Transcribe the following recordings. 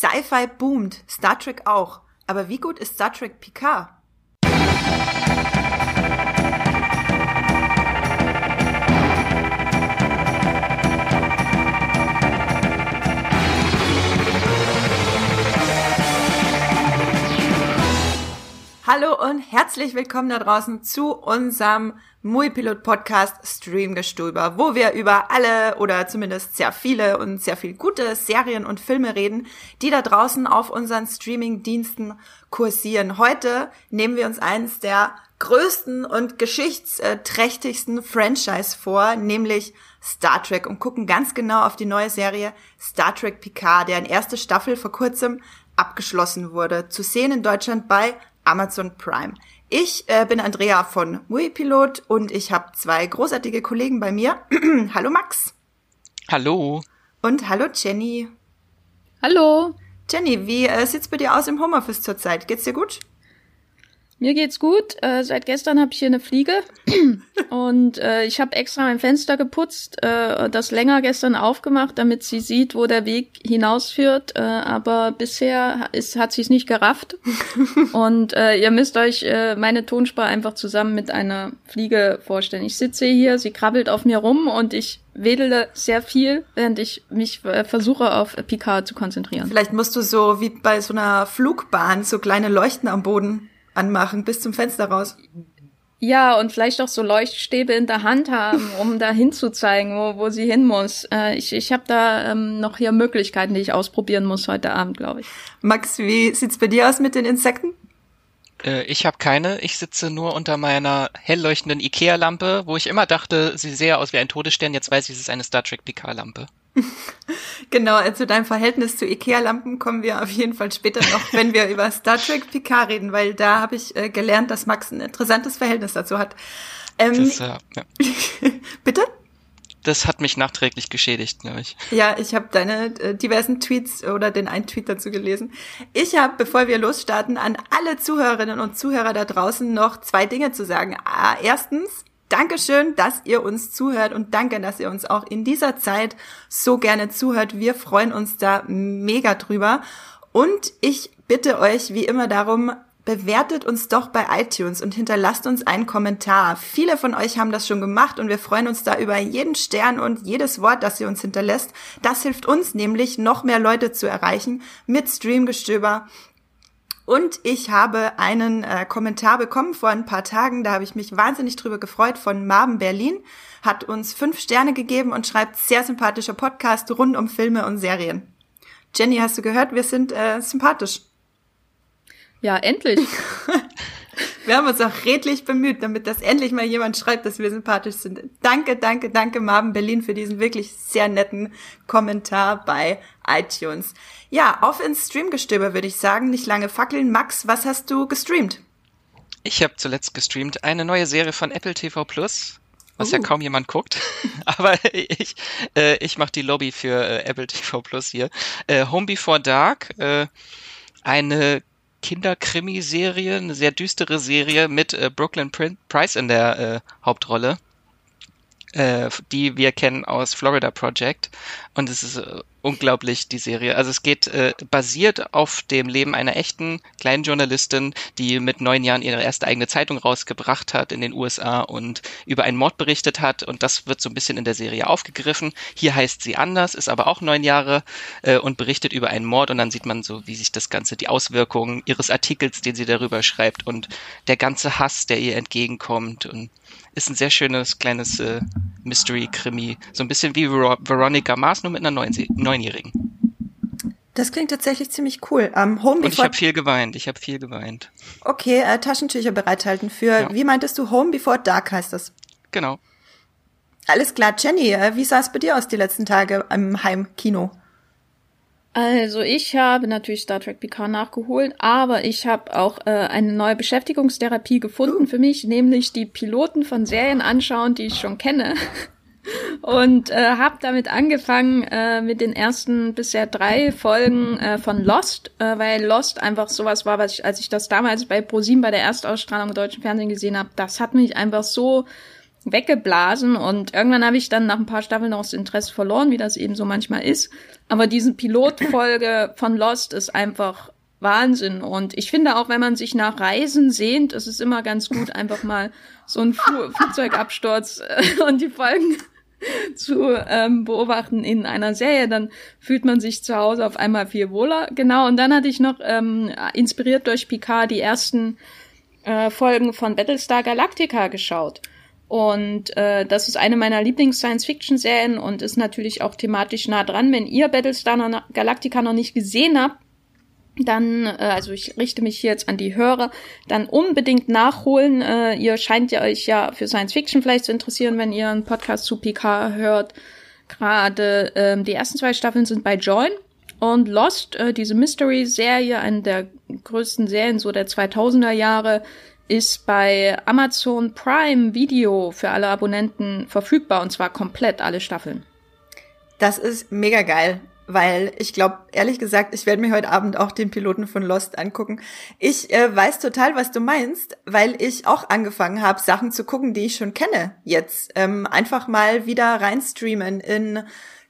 Sci-Fi boomt, Star Trek auch. Aber wie gut ist Star Trek Picard? Hallo und herzlich willkommen da draußen zu unserem Muipilot Podcast Streamgestöber, wo wir über alle oder zumindest sehr viele und sehr viel gute Serien und Filme reden, die da draußen auf unseren Streaming-Diensten kursieren. Heute nehmen wir uns eines der größten und geschichtsträchtigsten Franchise vor, nämlich Star Trek und gucken ganz genau auf die neue Serie Star Trek Picard, deren erste Staffel vor kurzem abgeschlossen wurde. Zu sehen in Deutschland bei Amazon Prime. Ich äh, bin Andrea von Muipilot und ich habe zwei großartige Kollegen bei mir. hallo Max. Hallo. Und hallo Jenny. Hallo. Jenny, wie äh, sieht's bei dir aus im Homeoffice zurzeit? Geht's dir gut? Mir geht's gut. Äh, seit gestern habe ich hier eine Fliege und äh, ich habe extra mein Fenster geputzt, äh, das länger gestern aufgemacht, damit sie sieht, wo der Weg hinausführt. Äh, aber bisher ist, hat sie es nicht gerafft. und äh, ihr müsst euch äh, meine Tonspur einfach zusammen mit einer Fliege vorstellen. Ich sitze hier, sie krabbelt auf mir rum und ich wedele sehr viel, während ich mich äh, versuche auf Picard zu konzentrieren. Vielleicht musst du so wie bei so einer Flugbahn so kleine Leuchten am Boden anmachen, bis zum Fenster raus. Ja, und vielleicht auch so Leuchtstäbe in der Hand haben, um da hinzuzeigen, wo, wo sie hin muss. Äh, ich ich habe da ähm, noch hier Möglichkeiten, die ich ausprobieren muss heute Abend, glaube ich. Max, wie sieht's bei dir aus mit den Insekten? Äh, ich habe keine. Ich sitze nur unter meiner hell leuchtenden Ikea-Lampe, wo ich immer dachte, sie sähe aus wie ein Todesstern. Jetzt weiß ich, es ist eine Star Trek Picard-Lampe. genau, zu also deinem Verhältnis zu Ikea-Lampen kommen wir auf jeden Fall später noch, wenn wir über Star Trek Picard reden, weil da habe ich äh, gelernt, dass Max ein interessantes Verhältnis dazu hat. Ähm, das, äh, ja. bitte? Das hat mich nachträglich geschädigt, glaube ich. Ja, ich habe deine äh, diversen Tweets oder den einen Tweet dazu gelesen. Ich habe, bevor wir losstarten, an alle Zuhörerinnen und Zuhörer da draußen noch zwei Dinge zu sagen. Ah, erstens, Dankeschön, dass ihr uns zuhört und danke, dass ihr uns auch in dieser Zeit so gerne zuhört. Wir freuen uns da mega drüber. Und ich bitte euch wie immer darum, bewertet uns doch bei iTunes und hinterlasst uns einen Kommentar. Viele von euch haben das schon gemacht und wir freuen uns da über jeden Stern und jedes Wort, das ihr uns hinterlässt. Das hilft uns nämlich, noch mehr Leute zu erreichen mit Streamgestöber und ich habe einen äh, Kommentar bekommen vor ein paar Tagen, da habe ich mich wahnsinnig drüber gefreut, von Marben Berlin, hat uns fünf Sterne gegeben und schreibt sehr sympathischer Podcast rund um Filme und Serien. Jenny, hast du gehört, wir sind äh, sympathisch. Ja, endlich. Wir haben uns auch redlich bemüht, damit das endlich mal jemand schreibt, dass wir sympathisch sind. Danke, danke, danke, Marvin Berlin, für diesen wirklich sehr netten Kommentar bei iTunes. Ja, auf ins Streamgestöber würde ich sagen. Nicht lange fackeln. Max, was hast du gestreamt? Ich habe zuletzt gestreamt eine neue Serie von Apple TV Plus, was uh. ja kaum jemand guckt. Aber ich, äh, ich mache die Lobby für äh, Apple TV Plus hier. Äh, Home Before Dark, äh, eine Kinderkrimiserie, eine sehr düstere Serie mit äh, Brooklyn Price in der äh, Hauptrolle, äh, die wir kennen aus Florida Project. Und es ist äh, unglaublich, die Serie. Also es geht äh, basiert auf dem Leben einer echten kleinen Journalistin, die mit neun Jahren ihre erste eigene Zeitung rausgebracht hat in den USA und über einen Mord berichtet hat. Und das wird so ein bisschen in der Serie aufgegriffen. Hier heißt sie anders, ist aber auch neun Jahre äh, und berichtet über einen Mord. Und dann sieht man so, wie sich das Ganze, die Auswirkungen ihres Artikels, den sie darüber schreibt und der ganze Hass, der ihr entgegenkommt. Und ist ein sehr schönes kleines äh, Mystery-Krimi. So ein bisschen wie Ver Veronica Mars, nur mit einer Neunjährigen. Das klingt tatsächlich ziemlich cool. Um, Home Und ich habe viel geweint. Ich habe viel geweint. Okay, äh, Taschentücher bereithalten für, ja. wie meintest du, Home Before Dark heißt das? Genau. Alles klar, Jenny, äh, wie sah es bei dir aus die letzten Tage im Heimkino? Also ich habe natürlich Star Trek Picard nachgeholt, aber ich habe auch äh, eine neue Beschäftigungstherapie gefunden für mich, nämlich die Piloten von Serien anschauen, die ich schon kenne. Und äh, habe damit angefangen äh, mit den ersten bisher drei Folgen äh, von Lost, äh, weil Lost einfach sowas war, was ich, als ich das damals bei ProSieben bei der Erstausstrahlung im deutschen Fernsehen gesehen habe, das hat mich einfach so weggeblasen und irgendwann habe ich dann nach ein paar Staffeln auch das Interesse verloren, wie das eben so manchmal ist. Aber diese Pilotfolge von Lost ist einfach Wahnsinn. Und ich finde auch, wenn man sich nach Reisen sehnt, ist es immer ganz gut, einfach mal so ein Fu Flugzeugabsturz äh, und die Folgen zu ähm, beobachten in einer Serie, dann fühlt man sich zu Hause auf einmal viel wohler. Genau, und dann hatte ich noch ähm, inspiriert durch Picard die ersten äh, Folgen von Battlestar Galactica geschaut. Und äh, das ist eine meiner Lieblings-Science-Fiction-Serien und ist natürlich auch thematisch nah dran. Wenn ihr Battlestar Galactica noch nicht gesehen habt, dann, äh, also ich richte mich hier jetzt an die Hörer, dann unbedingt nachholen. Äh, ihr scheint ja euch ja für Science Fiction vielleicht zu interessieren, wenn ihr einen Podcast zu PK hört. Gerade ähm, die ersten zwei Staffeln sind bei Join und Lost, äh, diese Mystery-Serie, eine der größten Serien so der 2000er Jahre, ist bei Amazon Prime Video für alle Abonnenten verfügbar und zwar komplett alle Staffeln. Das ist mega geil weil ich glaube, ehrlich gesagt, ich werde mir heute Abend auch den Piloten von Lost angucken. Ich äh, weiß total, was du meinst, weil ich auch angefangen habe, Sachen zu gucken, die ich schon kenne jetzt. Ähm, einfach mal wieder reinstreamen in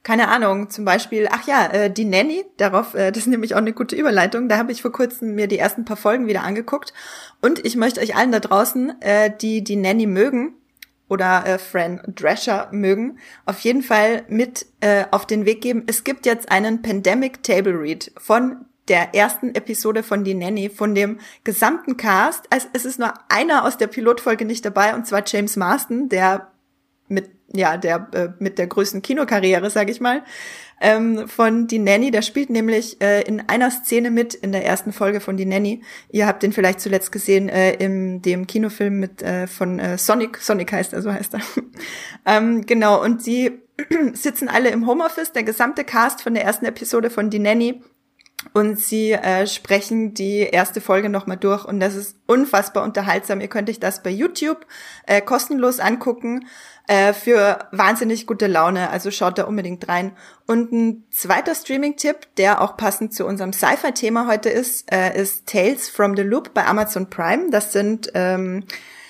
keine Ahnung, zum Beispiel, ach ja, äh, die Nanny, darauf, äh, das ist nämlich auch eine gute Überleitung, da habe ich vor kurzem mir die ersten paar Folgen wieder angeguckt und ich möchte euch allen da draußen, äh, die die Nanny mögen, oder äh, Fran Drescher mögen, auf jeden Fall mit äh, auf den Weg geben. Es gibt jetzt einen Pandemic Table Read von der ersten Episode von Die Nanny, von dem gesamten Cast. Also es ist nur einer aus der Pilotfolge nicht dabei, und zwar James Marston, der mit ja der äh, mit der größten Kinokarriere, sage ich mal, ähm, von Die Nanny. Der spielt nämlich äh, in einer Szene mit in der ersten Folge von Die Nanny. Ihr habt den vielleicht zuletzt gesehen äh, in dem Kinofilm mit äh, von äh, Sonic. Sonic heißt er, so heißt er. ähm, genau, und sie sitzen alle im Homeoffice, der gesamte Cast von der ersten Episode von Die Nanny. Und sie äh, sprechen die erste Folge nochmal durch und das ist unfassbar unterhaltsam. Ihr könnt euch das bei YouTube äh, kostenlos angucken äh, für wahnsinnig gute Laune. Also schaut da unbedingt rein. Und ein zweiter Streaming-Tipp, der auch passend zu unserem Sci-Fi-Thema heute ist, äh, ist Tales from the Loop bei Amazon Prime. Das sind ähm,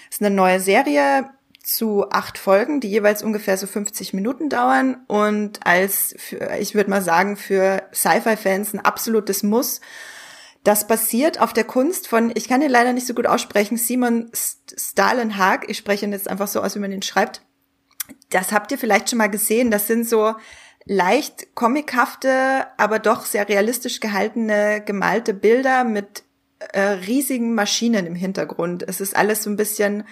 ist eine neue Serie zu acht Folgen, die jeweils ungefähr so 50 Minuten dauern und als, für, ich würde mal sagen, für Sci-Fi-Fans ein absolutes Muss. Das basiert auf der Kunst von, ich kann ihn leider nicht so gut aussprechen, Simon Stalenhag. Ich spreche ihn jetzt einfach so aus, wie man ihn schreibt das habt ihr vielleicht schon mal gesehen. Das sind so leicht comichafte, aber doch sehr realistisch gehaltene gemalte Bilder mit äh, riesigen Maschinen im Hintergrund. Es ist alles so ein bisschen,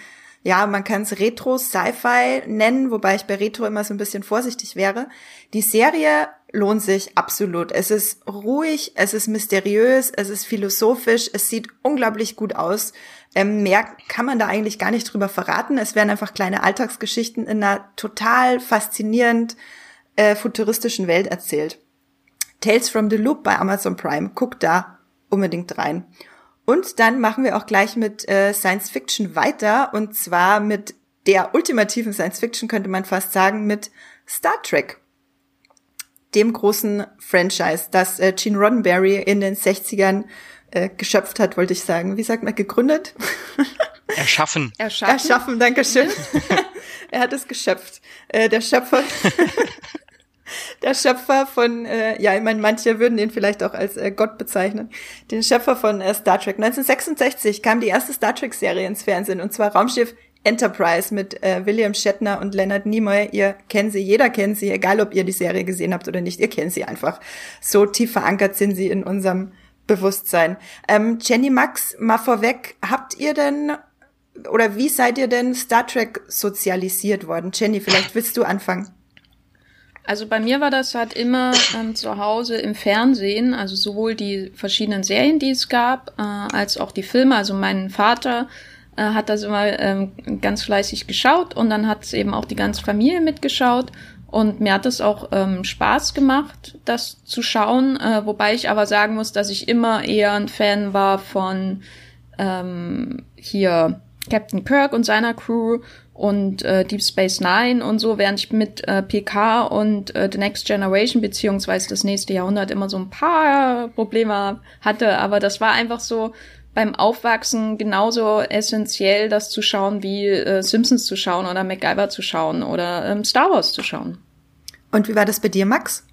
ja, man kann es Retro-Sci-Fi nennen, wobei ich bei Retro immer so ein bisschen vorsichtig wäre. Die Serie lohnt sich absolut. Es ist ruhig, es ist mysteriös, es ist philosophisch, es sieht unglaublich gut aus. Ähm, mehr kann man da eigentlich gar nicht drüber verraten. Es werden einfach kleine Alltagsgeschichten in einer total faszinierend äh, futuristischen Welt erzählt. Tales from the Loop bei Amazon Prime. Guckt da unbedingt rein. Und dann machen wir auch gleich mit äh, Science Fiction weiter und zwar mit der ultimativen Science Fiction könnte man fast sagen mit Star Trek dem großen Franchise, das äh, Gene Roddenberry in den 60ern äh, geschöpft hat, wollte ich sagen. Wie sagt man, gegründet? Erschaffen. Erschaffen, Erschaffen danke schön. er hat es geschöpft. Äh, der Schöpfer, der Schöpfer von, äh, ja, ich meine, manche würden ihn vielleicht auch als äh, Gott bezeichnen. Den Schöpfer von äh, Star Trek. 1966 kam die erste Star Trek-Serie ins Fernsehen und zwar Raumschiff Enterprise mit äh, William Shatner und Leonard Nimoy. Ihr kennt sie, jeder kennt sie, egal ob ihr die Serie gesehen habt oder nicht. Ihr kennt sie einfach. So tief verankert sind sie in unserem Bewusstsein. Ähm, Jenny Max, mal vorweg, habt ihr denn oder wie seid ihr denn Star Trek sozialisiert worden? Jenny, vielleicht willst du anfangen. Also bei mir war das halt immer ähm, zu Hause im Fernsehen, also sowohl die verschiedenen Serien, die es gab, äh, als auch die Filme. Also mein Vater äh, hat das immer ähm, ganz fleißig geschaut und dann hat es eben auch die ganze Familie mitgeschaut. Und mir hat es auch ähm, Spaß gemacht, das zu schauen, äh, wobei ich aber sagen muss, dass ich immer eher ein Fan war von ähm, hier Captain Kirk und seiner Crew und äh, Deep Space Nine und so, während ich mit äh, PK und äh, The Next Generation beziehungsweise das nächste Jahrhundert immer so ein paar Probleme hatte, aber das war einfach so beim Aufwachsen genauso essentiell, das zu schauen, wie äh, Simpsons zu schauen oder MacGyver zu schauen oder ähm, Star Wars zu schauen. Und wie war das bei dir, Max?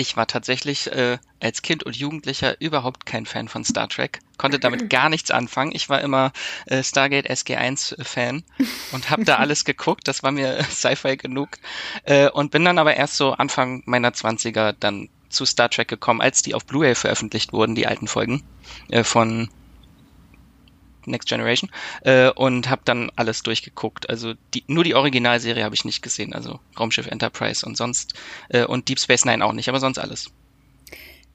Ich war tatsächlich äh, als Kind und Jugendlicher überhaupt kein Fan von Star Trek, konnte damit gar nichts anfangen. Ich war immer äh, Stargate SG1 Fan und habe da alles geguckt. Das war mir Sci-Fi genug äh, und bin dann aber erst so Anfang meiner Zwanziger dann zu Star Trek gekommen, als die auf Blu-ray veröffentlicht wurden, die alten Folgen äh, von Next Generation äh, und habe dann alles durchgeguckt. Also die, nur die Originalserie habe ich nicht gesehen, also Raumschiff Enterprise und sonst äh, und Deep Space Nine auch nicht, aber sonst alles.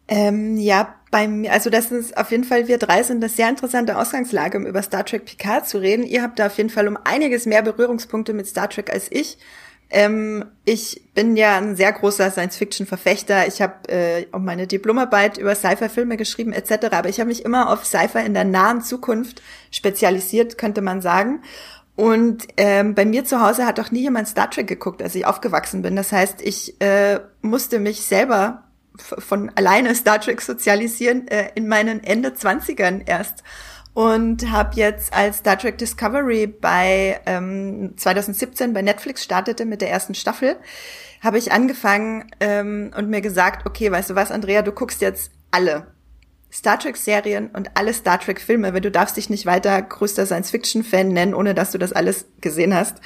Ähm, ja, beim, also das ist auf jeden Fall, wir drei sind eine sehr interessante Ausgangslage, um über Star Trek Picard zu reden. Ihr habt da auf jeden Fall um einiges mehr Berührungspunkte mit Star Trek als ich. Ähm, ich bin ja ein sehr großer Science-Fiction-Verfechter. Ich habe äh, auch meine Diplomarbeit über Sci-Fi-Filme geschrieben etc. Aber ich habe mich immer auf Sci-Fi in der nahen Zukunft spezialisiert, könnte man sagen. Und ähm, bei mir zu Hause hat auch nie jemand Star Trek geguckt, als ich aufgewachsen bin. Das heißt, ich äh, musste mich selber von alleine Star Trek sozialisieren äh, in meinen Ende Zwanzigern erst und habe jetzt als Star Trek Discovery bei ähm, 2017 bei Netflix startete mit der ersten Staffel, habe ich angefangen ähm, und mir gesagt, okay, weißt du was, Andrea, du guckst jetzt alle Star Trek Serien und alle Star Trek Filme, weil du darfst dich nicht weiter größter Science Fiction Fan nennen, ohne dass du das alles gesehen hast.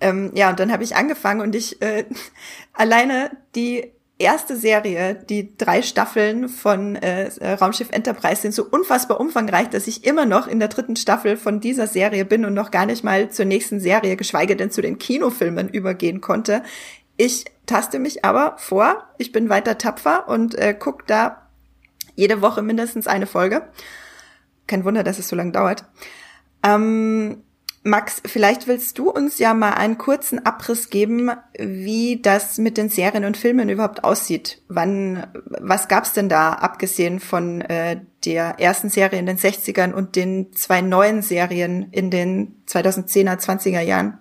Ähm, ja, und dann habe ich angefangen und ich äh, alleine die erste Serie, die drei Staffeln von äh, Raumschiff Enterprise sind so unfassbar umfangreich, dass ich immer noch in der dritten Staffel von dieser Serie bin und noch gar nicht mal zur nächsten Serie, geschweige denn zu den Kinofilmen übergehen konnte. Ich taste mich aber vor, ich bin weiter tapfer und äh, guck da jede Woche mindestens eine Folge. Kein Wunder, dass es so lange dauert. Ähm, Max, vielleicht willst du uns ja mal einen kurzen Abriss geben, wie das mit den Serien und Filmen überhaupt aussieht. Wann, was gab's denn da, abgesehen von äh, der ersten Serie in den 60ern und den zwei neuen Serien in den 2010er, 20er Jahren?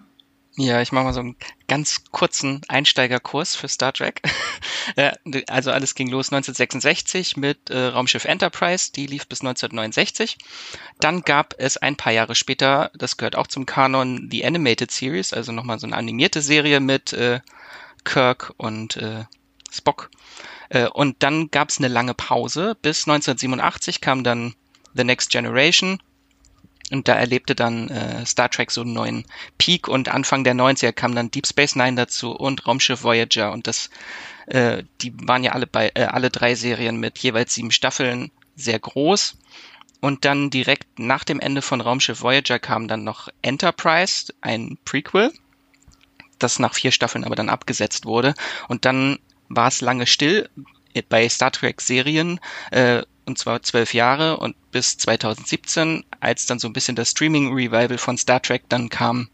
Ja, ich mache mal so einen ganz kurzen Einsteigerkurs für Star Trek. Äh, also alles ging los 1966 mit äh, Raumschiff Enterprise, die lief bis 1969. Dann gab es ein paar Jahre später, das gehört auch zum Kanon, die Animated Series, also nochmal so eine animierte Serie mit äh, Kirk und äh, Spock. Äh, und dann gab es eine lange Pause. Bis 1987 kam dann The Next Generation und da erlebte dann äh, Star Trek so einen neuen Peak und Anfang der 90er kam dann Deep Space Nine dazu und Raumschiff Voyager und das, äh, die waren ja alle bei, äh, alle drei Serien mit jeweils sieben Staffeln sehr groß. Und dann direkt nach dem Ende von Raumschiff Voyager kam dann noch Enterprise, ein Prequel, das nach vier Staffeln aber dann abgesetzt wurde. Und dann war es lange still bei Star Trek Serien. Äh, und zwar zwölf Jahre und bis 2017, als dann so ein bisschen das Streaming-Revival von Star Trek dann kam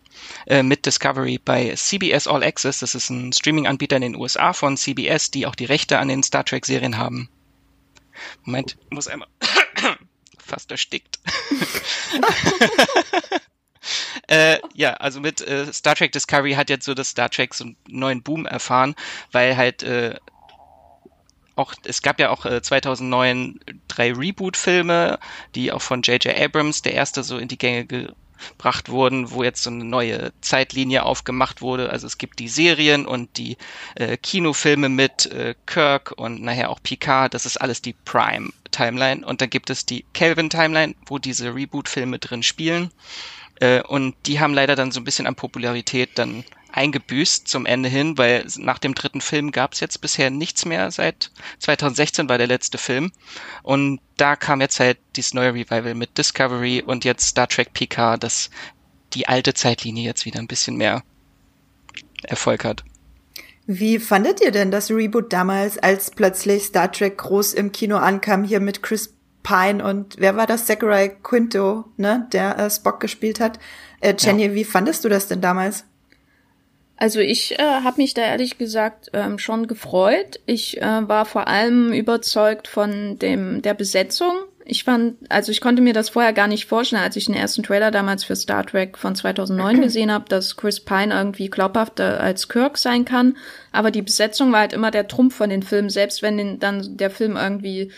äh, mit Discovery bei CBS All Access. Das ist ein Streaming-Anbieter in den USA von CBS, die auch die Rechte an den Star Trek-Serien haben. Moment, muss einmal fast erstickt. äh, ja, also mit äh, Star Trek Discovery hat jetzt so das Star Trek so einen neuen Boom erfahren, weil halt äh, auch, es gab ja auch äh, 2009 drei Reboot-Filme, die auch von J.J. Abrams, der erste, so in die Gänge gebracht wurden, wo jetzt so eine neue Zeitlinie aufgemacht wurde. Also es gibt die Serien und die äh, Kinofilme mit äh, Kirk und nachher auch Picard. Das ist alles die Prime-Timeline. Und dann gibt es die Kelvin-Timeline, wo diese Reboot-Filme drin spielen. Äh, und die haben leider dann so ein bisschen an Popularität dann eingebüßt zum Ende hin, weil nach dem dritten Film gab es jetzt bisher nichts mehr. Seit 2016 war der letzte Film. Und da kam jetzt halt dieses neue Revival mit Discovery und jetzt Star Trek Picard, das die alte Zeitlinie jetzt wieder ein bisschen mehr Erfolg hat. Wie fandet ihr denn das Reboot damals, als plötzlich Star Trek groß im Kino ankam, hier mit Chris Pine und wer war das? Zachary Quinto, ne, der äh, Spock gespielt hat. Äh, Jenny, ja. wie fandest du das denn damals? Also ich äh, habe mich da ehrlich gesagt ähm, schon gefreut. Ich äh, war vor allem überzeugt von dem der Besetzung. Ich fand, also ich konnte mir das vorher gar nicht vorstellen, als ich den ersten Trailer damals für Star Trek von 2009 gesehen habe, dass Chris Pine irgendwie glaubhafter als Kirk sein kann. Aber die Besetzung war halt immer der Trumpf von den Filmen, selbst wenn den, dann der Film irgendwie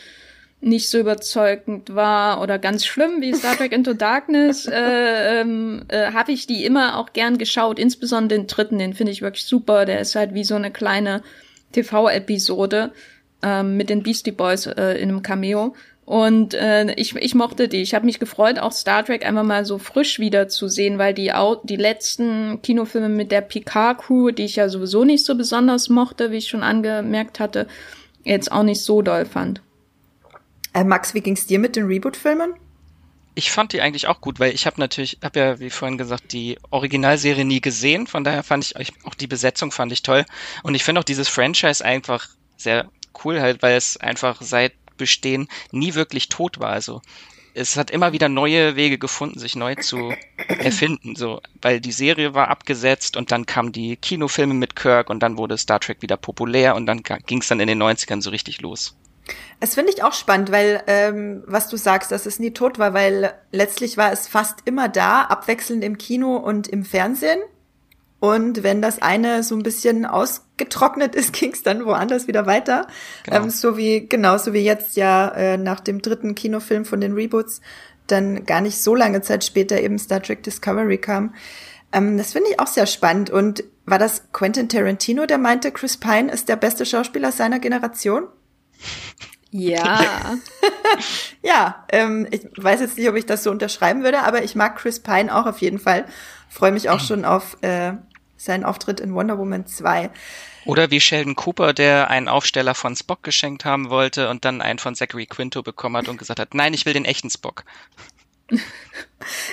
nicht so überzeugend war oder ganz schlimm wie Star Trek Into Darkness, äh, ähm, äh, habe ich die immer auch gern geschaut. Insbesondere den dritten, den finde ich wirklich super. Der ist halt wie so eine kleine TV-Episode ähm, mit den Beastie Boys äh, in einem Cameo. Und äh, ich, ich mochte die. Ich habe mich gefreut, auch Star Trek einfach mal so frisch wieder zu sehen, weil die, die letzten Kinofilme mit der Picard-Crew, die ich ja sowieso nicht so besonders mochte, wie ich schon angemerkt hatte, jetzt auch nicht so doll fand. Äh, Max, wie ging's dir mit den Reboot-Filmen? Ich fand die eigentlich auch gut, weil ich habe natürlich, habe ja wie vorhin gesagt, die Originalserie nie gesehen. Von daher fand ich auch die Besetzung fand ich toll. Und ich finde auch dieses Franchise einfach sehr cool halt, weil es einfach seit Bestehen nie wirklich tot war. Also es hat immer wieder neue Wege gefunden, sich neu zu erfinden. So, weil die Serie war abgesetzt und dann kamen die Kinofilme mit Kirk und dann wurde Star Trek wieder populär und dann ging es dann in den 90ern so richtig los. Es finde ich auch spannend, weil ähm, was du sagst, dass es nie tot war, weil letztlich war es fast immer da, abwechselnd im Kino und im Fernsehen. Und wenn das eine so ein bisschen ausgetrocknet ist, ging es dann woanders wieder weiter. Genau. Ähm, so wie, genauso wie jetzt ja äh, nach dem dritten Kinofilm von den Reboots dann gar nicht so lange Zeit später eben Star Trek Discovery kam. Ähm, das finde ich auch sehr spannend. Und war das Quentin Tarantino, der meinte, Chris Pine ist der beste Schauspieler seiner Generation? Ja. ja, ähm, ich weiß jetzt nicht, ob ich das so unterschreiben würde, aber ich mag Chris Pine auch auf jeden Fall. Freue mich auch schon auf äh, seinen Auftritt in Wonder Woman 2. Oder wie Sheldon Cooper, der einen Aufsteller von Spock geschenkt haben wollte und dann einen von Zachary Quinto bekommen hat und gesagt hat, nein, ich will den echten Spock.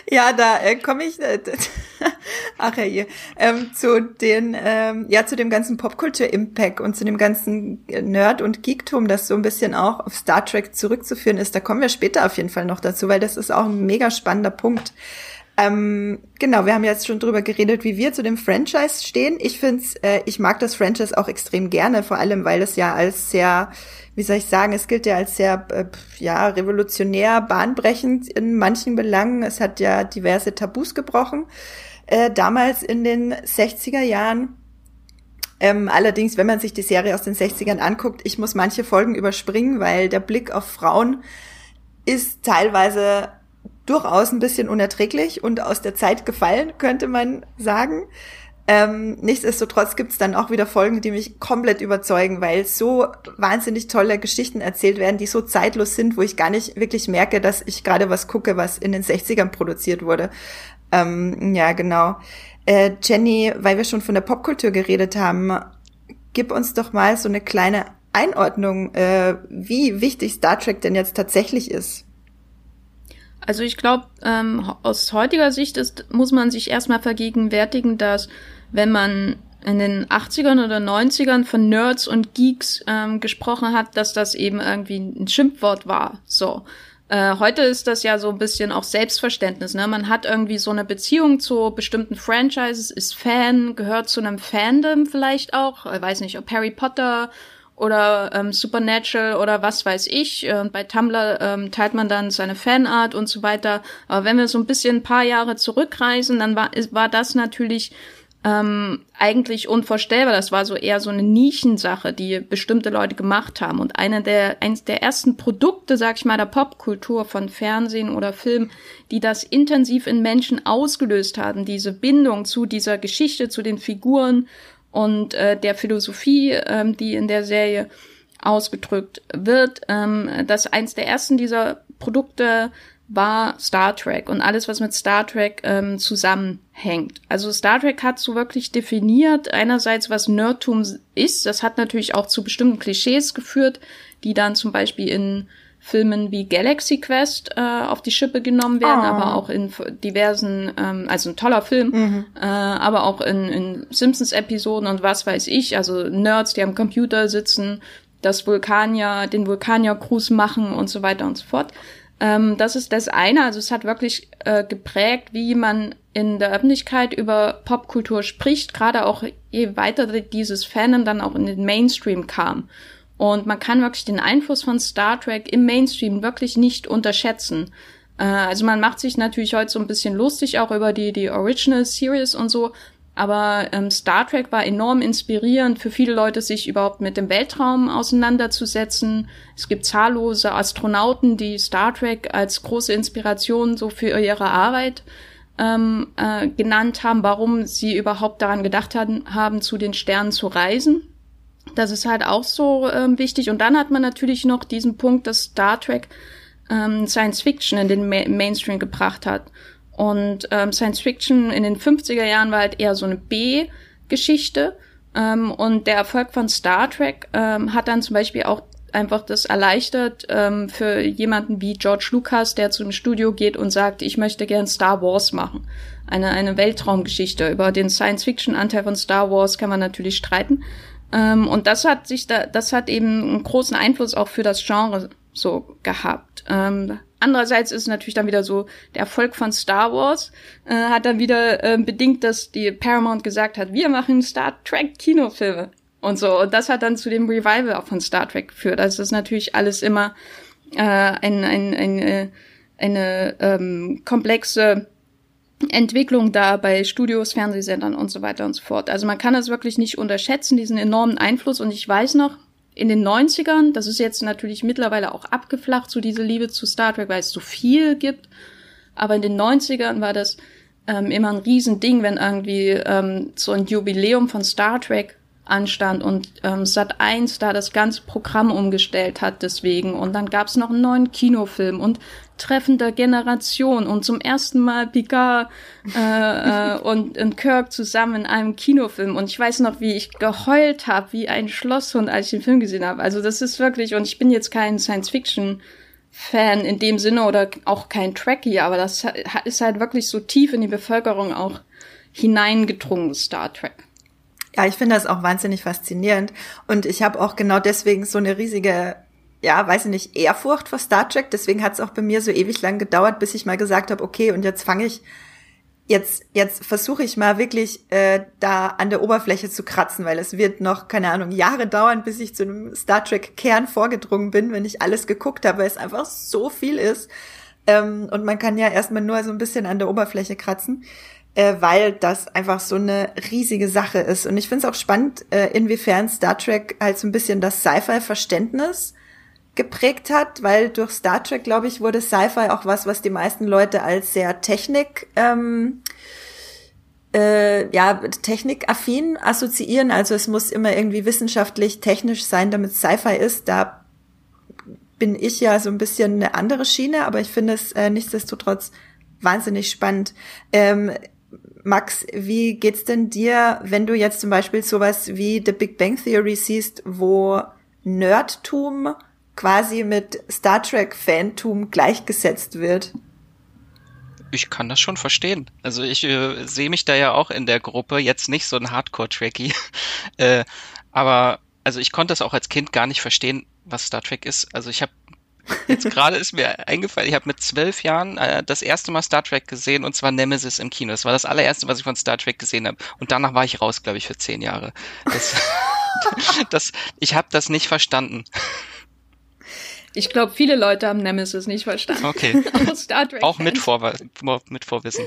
Ja, da äh, komme ich, äh, ach ja, ähm, zu den, ähm, ja, zu dem ganzen Popkultur-Impact und zu dem ganzen Nerd- und Geektum, das so ein bisschen auch auf Star Trek zurückzuführen ist. Da kommen wir später auf jeden Fall noch dazu, weil das ist auch ein mega spannender Punkt. Ähm, genau, wir haben jetzt schon drüber geredet, wie wir zu dem Franchise stehen. Ich finde, äh, ich mag das Franchise auch extrem gerne, vor allem, weil es ja als sehr, wie soll ich sagen, es gilt ja als sehr, äh, ja, revolutionär, bahnbrechend in manchen Belangen. Es hat ja diverse Tabus gebrochen. Äh, damals in den 60er Jahren. Ähm, allerdings, wenn man sich die Serie aus den 60ern anguckt, ich muss manche Folgen überspringen, weil der Blick auf Frauen ist teilweise durchaus ein bisschen unerträglich und aus der Zeit gefallen, könnte man sagen. Ähm, nichtsdestotrotz gibt's dann auch wieder Folgen, die mich komplett überzeugen, weil so wahnsinnig tolle Geschichten erzählt werden, die so zeitlos sind, wo ich gar nicht wirklich merke, dass ich gerade was gucke, was in den 60ern produziert wurde. Ähm, ja, genau. Äh, Jenny, weil wir schon von der Popkultur geredet haben, gib uns doch mal so eine kleine Einordnung, äh, wie wichtig Star Trek denn jetzt tatsächlich ist. Also ich glaube, ähm, aus heutiger Sicht ist, muss man sich erstmal vergegenwärtigen, dass wenn man in den 80ern oder 90ern von Nerds und Geeks ähm, gesprochen hat, dass das eben irgendwie ein Schimpfwort war. So. Äh, heute ist das ja so ein bisschen auch Selbstverständnis. Ne? Man hat irgendwie so eine Beziehung zu bestimmten Franchises, ist Fan, gehört zu einem Fandom vielleicht auch. Weiß nicht, ob Harry Potter oder ähm, Supernatural oder was weiß ich. Und bei Tumblr ähm, teilt man dann seine Fanart und so weiter. Aber wenn wir so ein bisschen ein paar Jahre zurückreisen, dann war, war das natürlich ähm, eigentlich unvorstellbar. Das war so eher so eine Nischensache, die bestimmte Leute gemacht haben. Und eine der, eins der ersten Produkte, sag ich mal, der Popkultur von Fernsehen oder Film, die das intensiv in Menschen ausgelöst haben, diese Bindung zu dieser Geschichte, zu den Figuren und äh, der Philosophie, ähm, die in der Serie ausgedrückt wird. Ähm, dass eins der ersten dieser Produkte war Star Trek und alles, was mit Star Trek ähm, zusammenhängt. Also Star Trek hat so wirklich definiert, einerseits, was Nerdtum ist. Das hat natürlich auch zu bestimmten Klischees geführt, die dann zum Beispiel in Filmen wie Galaxy Quest äh, auf die Schippe genommen werden, oh. aber auch in diversen, ähm, also ein toller Film, mhm. äh, aber auch in, in Simpsons-Episoden und was weiß ich, also Nerds, die am Computer sitzen, das Vulkanier, den Vulkanier-Cruise machen und so weiter und so fort. Ähm, das ist das eine, also es hat wirklich äh, geprägt, wie man in der Öffentlichkeit über Popkultur spricht, gerade auch je weiter dieses Fandom dann auch in den Mainstream kam. Und man kann wirklich den Einfluss von Star Trek im Mainstream wirklich nicht unterschätzen. Äh, also man macht sich natürlich heute so ein bisschen lustig auch über die, die Original Series und so. Aber ähm, Star Trek war enorm inspirierend für viele Leute, sich überhaupt mit dem Weltraum auseinanderzusetzen. Es gibt zahllose Astronauten, die Star Trek als große Inspiration so für ihre Arbeit ähm, äh, genannt haben, warum sie überhaupt daran gedacht haben, haben, zu den Sternen zu reisen. Das ist halt auch so ähm, wichtig. Und dann hat man natürlich noch diesen Punkt, dass Star Trek ähm, Science Fiction in den Ma Mainstream gebracht hat. Und ähm, Science Fiction in den 50er Jahren war halt eher so eine B-Geschichte. Ähm, und der Erfolg von Star Trek ähm, hat dann zum Beispiel auch einfach das erleichtert ähm, für jemanden wie George Lucas, der zum Studio geht und sagt, ich möchte gern Star Wars machen. Eine, eine Weltraumgeschichte. Über den Science-Fiction-Anteil von Star Wars kann man natürlich streiten. Ähm, und das hat sich da, das hat eben einen großen Einfluss auch für das Genre so gehabt. Ähm, Andererseits ist natürlich dann wieder so, der Erfolg von Star Wars äh, hat dann wieder äh, bedingt, dass die Paramount gesagt hat, wir machen Star Trek Kinofilme und so. Und das hat dann zu dem Revival auch von Star Trek geführt. Also das ist natürlich alles immer äh, ein, ein, ein, äh, eine ähm, komplexe Entwicklung da bei Studios, Fernsehsendern und so weiter und so fort. Also man kann das wirklich nicht unterschätzen, diesen enormen Einfluss. Und ich weiß noch, in den 90ern, das ist jetzt natürlich mittlerweile auch abgeflacht, so diese Liebe zu Star Trek, weil es so viel gibt. Aber in den 90ern war das ähm, immer ein Riesending, wenn irgendwie ähm, so ein Jubiläum von Star Trek anstand und ähm, Sat 1 da das ganze Programm umgestellt hat deswegen und dann gab's noch einen neuen Kinofilm und Treffen der Generation und zum ersten Mal Picard äh, äh, und, und Kirk zusammen in einem Kinofilm und ich weiß noch, wie ich geheult habe wie ein Schlosshund, als ich den Film gesehen habe. Also das ist wirklich und ich bin jetzt kein Science Fiction Fan in dem Sinne oder auch kein Trekkie, aber das ist halt wirklich so tief in die Bevölkerung auch hineingedrungen Star Trek. Ja, ich finde das auch wahnsinnig faszinierend. Und ich habe auch genau deswegen so eine riesige, ja, weiß ich nicht, Ehrfurcht vor Star Trek. Deswegen hat es auch bei mir so ewig lang gedauert, bis ich mal gesagt habe, okay, und jetzt fange ich, jetzt, jetzt versuche ich mal wirklich äh, da an der Oberfläche zu kratzen, weil es wird noch, keine Ahnung, Jahre dauern, bis ich zu einem Star Trek-Kern vorgedrungen bin, wenn ich alles geguckt habe, weil es einfach so viel ist. Ähm, und man kann ja erstmal nur so ein bisschen an der Oberfläche kratzen äh, weil das einfach so eine riesige Sache ist. Und ich finde es auch spannend, äh, inwiefern Star Trek halt so ein bisschen das Sci-Fi-Verständnis geprägt hat, weil durch Star Trek, glaube ich, wurde Sci-Fi auch was, was die meisten Leute als sehr Technik, ähm, äh, ja, technikaffin assoziieren. Also es muss immer irgendwie wissenschaftlich, technisch sein, damit Sci-Fi ist. Da bin ich ja so ein bisschen eine andere Schiene, aber ich finde es äh, nichtsdestotrotz wahnsinnig spannend. Ähm, Max, wie geht's denn dir, wenn du jetzt zum Beispiel sowas wie The Big Bang Theory siehst, wo Nerdtum quasi mit Star Trek Fantum gleichgesetzt wird? Ich kann das schon verstehen. Also ich äh, sehe mich da ja auch in der Gruppe, jetzt nicht so ein Hardcore-Trekkie, äh, aber also ich konnte das auch als Kind gar nicht verstehen, was Star Trek ist. Also ich habe Jetzt gerade ist mir eingefallen, ich habe mit zwölf Jahren äh, das erste Mal Star Trek gesehen und zwar Nemesis im Kino. Das war das allererste, was ich von Star Trek gesehen habe. Und danach war ich raus, glaube ich, für zehn Jahre. Das, das, ich habe das nicht verstanden. Ich glaube, viele Leute haben Nemesis nicht verstanden. Okay. Auch, Auch mit, Vor mit Vorwissen.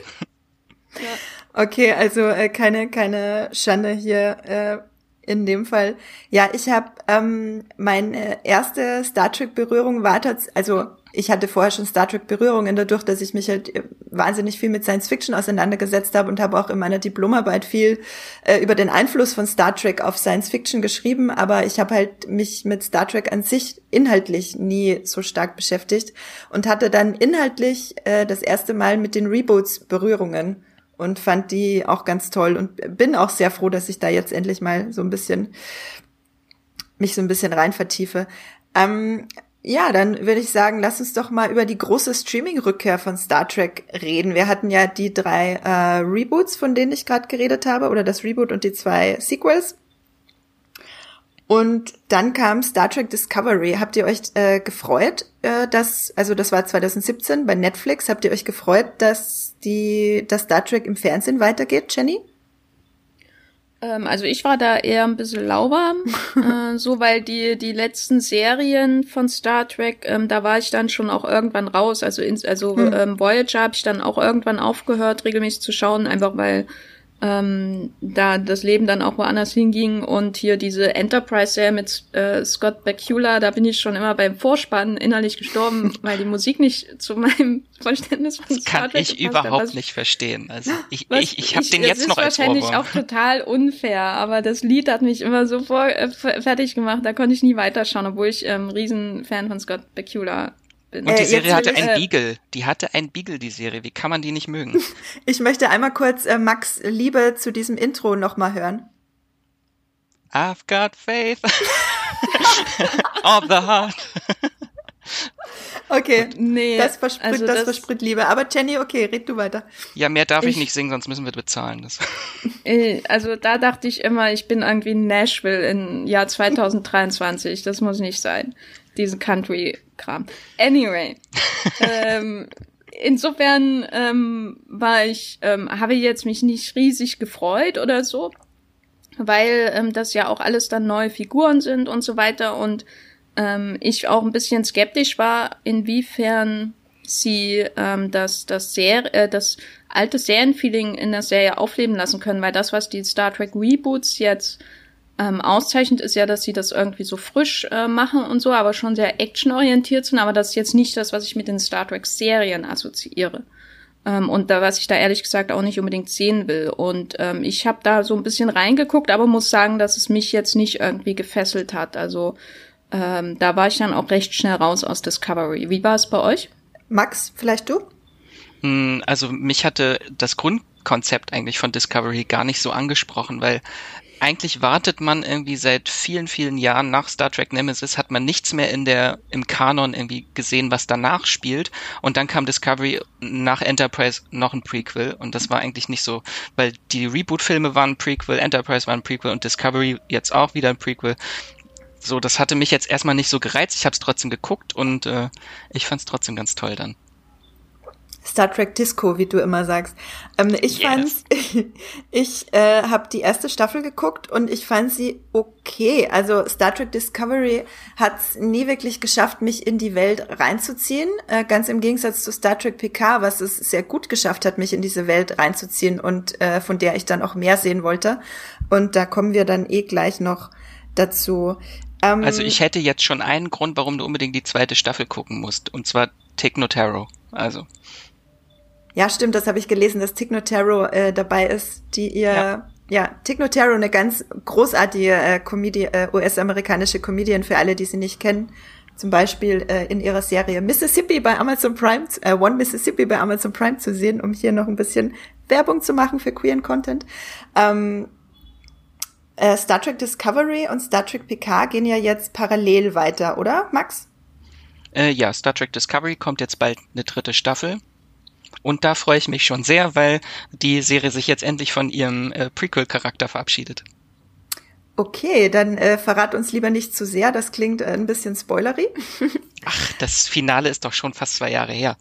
Ja. Okay, also äh, keine keine Schande hier äh, in dem Fall. Ja, ich habe ähm, meine erste Star Trek Berührung war tatsächlich, also ich hatte vorher schon Star Trek Berührungen dadurch, dass ich mich halt wahnsinnig viel mit Science Fiction auseinandergesetzt habe und habe auch in meiner Diplomarbeit viel äh, über den Einfluss von Star Trek auf Science Fiction geschrieben, aber ich habe halt mich mit Star Trek an sich inhaltlich nie so stark beschäftigt und hatte dann inhaltlich äh, das erste Mal mit den Reboots Berührungen und fand die auch ganz toll und bin auch sehr froh, dass ich da jetzt endlich mal so ein bisschen mich so ein bisschen rein vertiefe. Ähm, ja, dann würde ich sagen, lass uns doch mal über die große Streaming-Rückkehr von Star Trek reden. Wir hatten ja die drei äh, Reboots, von denen ich gerade geredet habe, oder das Reboot und die zwei Sequels. Und dann kam Star Trek Discovery. Habt ihr euch äh, gefreut, äh, dass, also das war 2017 bei Netflix, habt ihr euch gefreut, dass die, dass Star Trek im Fernsehen weitergeht, Jenny? Ähm, also ich war da eher ein bisschen lauwarm, äh, so weil die die letzten Serien von Star Trek, ähm, da war ich dann schon auch irgendwann raus. Also ins, also hm. ähm, Voyager habe ich dann auch irgendwann aufgehört, regelmäßig zu schauen, einfach weil ähm, da das Leben dann auch woanders hinging und hier diese Enterprise-Serie mit äh, Scott Bakula, da bin ich schon immer beim Vorspann innerlich gestorben, weil die Musik nicht zu meinem Verständnis von das Star kann ich überhaupt hat. nicht verstehen. Also ich, was, ich, ich habe den jetzt noch als Das ist wahrscheinlich auch total unfair, aber das Lied hat mich immer so vor, äh, fertig gemacht, da konnte ich nie weiterschauen, obwohl ich ähm, Riesenfan von Scott Bakula bin. Und die äh, Serie hatte einen äh, Beagle. Die hatte einen Beagle, die Serie. Wie kann man die nicht mögen? ich möchte einmal kurz äh, Max Liebe zu diesem Intro nochmal hören. I've got faith of the heart. Okay, nee, das verspricht, also das, das verspricht Liebe. Aber Jenny, okay, red du weiter. Ja, mehr darf ich, ich nicht singen, sonst müssen wir bezahlen. Das. Äh, also da dachte ich immer, ich bin irgendwie in Nashville im Jahr 2023. Das muss nicht sein diesen Country-Kram. Anyway. ähm, insofern ähm, war ich, ähm, habe ich jetzt mich nicht riesig gefreut oder so, weil ähm, das ja auch alles dann neue Figuren sind und so weiter und ähm, ich auch ein bisschen skeptisch war, inwiefern sie ähm, das, das, Ser äh, das alte Serienfeeling in der Serie aufleben lassen können, weil das, was die Star Trek Reboots jetzt ähm, auszeichnend ist ja, dass sie das irgendwie so frisch äh, machen und so, aber schon sehr actionorientiert sind. Aber das ist jetzt nicht das, was ich mit den Star Trek-Serien assoziiere. Ähm, und da, was ich da ehrlich gesagt auch nicht unbedingt sehen will. Und ähm, ich habe da so ein bisschen reingeguckt, aber muss sagen, dass es mich jetzt nicht irgendwie gefesselt hat. Also ähm, da war ich dann auch recht schnell raus aus Discovery. Wie war es bei euch? Max, vielleicht du? Hm, also mich hatte das Grundkonzept eigentlich von Discovery gar nicht so angesprochen, weil eigentlich wartet man irgendwie seit vielen, vielen Jahren nach Star Trek Nemesis, hat man nichts mehr in der, im Kanon irgendwie gesehen, was danach spielt. Und dann kam Discovery nach Enterprise noch ein Prequel. Und das war eigentlich nicht so, weil die Reboot-Filme waren ein Prequel, Enterprise war ein Prequel und Discovery jetzt auch wieder ein Prequel. So, das hatte mich jetzt erstmal nicht so gereizt. Ich habe es trotzdem geguckt und äh, ich fand es trotzdem ganz toll dann. Star Trek Disco, wie du immer sagst. Ähm, ich yes. fand's, ich äh, habe die erste Staffel geguckt und ich fand sie okay. Also Star Trek Discovery hat's nie wirklich geschafft, mich in die Welt reinzuziehen. Äh, ganz im Gegensatz zu Star Trek PK, was es sehr gut geschafft hat, mich in diese Welt reinzuziehen und äh, von der ich dann auch mehr sehen wollte. Und da kommen wir dann eh gleich noch dazu. Ähm, also ich hätte jetzt schon einen Grund, warum du unbedingt die zweite Staffel gucken musst. Und zwar Technotaro. Also. Ja, stimmt, das habe ich gelesen, dass Tignotaro äh, dabei ist, die ihr ja. Ja, Tignotaro, eine ganz großartige äh, Comedi äh, US-amerikanische Comedian für alle, die sie nicht kennen. Zum Beispiel äh, in ihrer Serie Mississippi bei Amazon Prime, äh, One Mississippi bei Amazon Prime zu sehen, um hier noch ein bisschen Werbung zu machen für queeren Content. Ähm, äh, Star Trek Discovery und Star Trek Picard gehen ja jetzt parallel weiter, oder, Max? Äh, ja, Star Trek Discovery kommt jetzt bald eine dritte Staffel. Und da freue ich mich schon sehr, weil die Serie sich jetzt endlich von ihrem äh, Prequel-Charakter verabschiedet. Okay, dann äh, verrat uns lieber nicht zu sehr. Das klingt äh, ein bisschen spoilery. Ach, das Finale ist doch schon fast zwei Jahre her.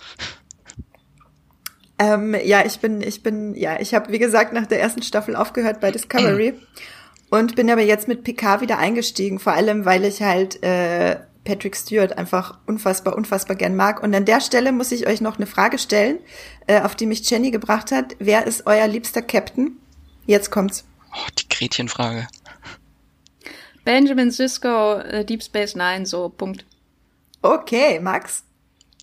Ähm, ja, ich bin, ich bin, ja, ich habe wie gesagt nach der ersten Staffel aufgehört bei Discovery und bin aber jetzt mit Picard wieder eingestiegen. Vor allem, weil ich halt äh, Patrick Stewart einfach unfassbar, unfassbar gern mag. Und an der Stelle muss ich euch noch eine Frage stellen, äh, auf die mich Jenny gebracht hat. Wer ist euer liebster Captain? Jetzt kommt's. Oh, die Gretchenfrage. Benjamin Sisko, äh, Deep Space Nine, so, Punkt. Okay, Max.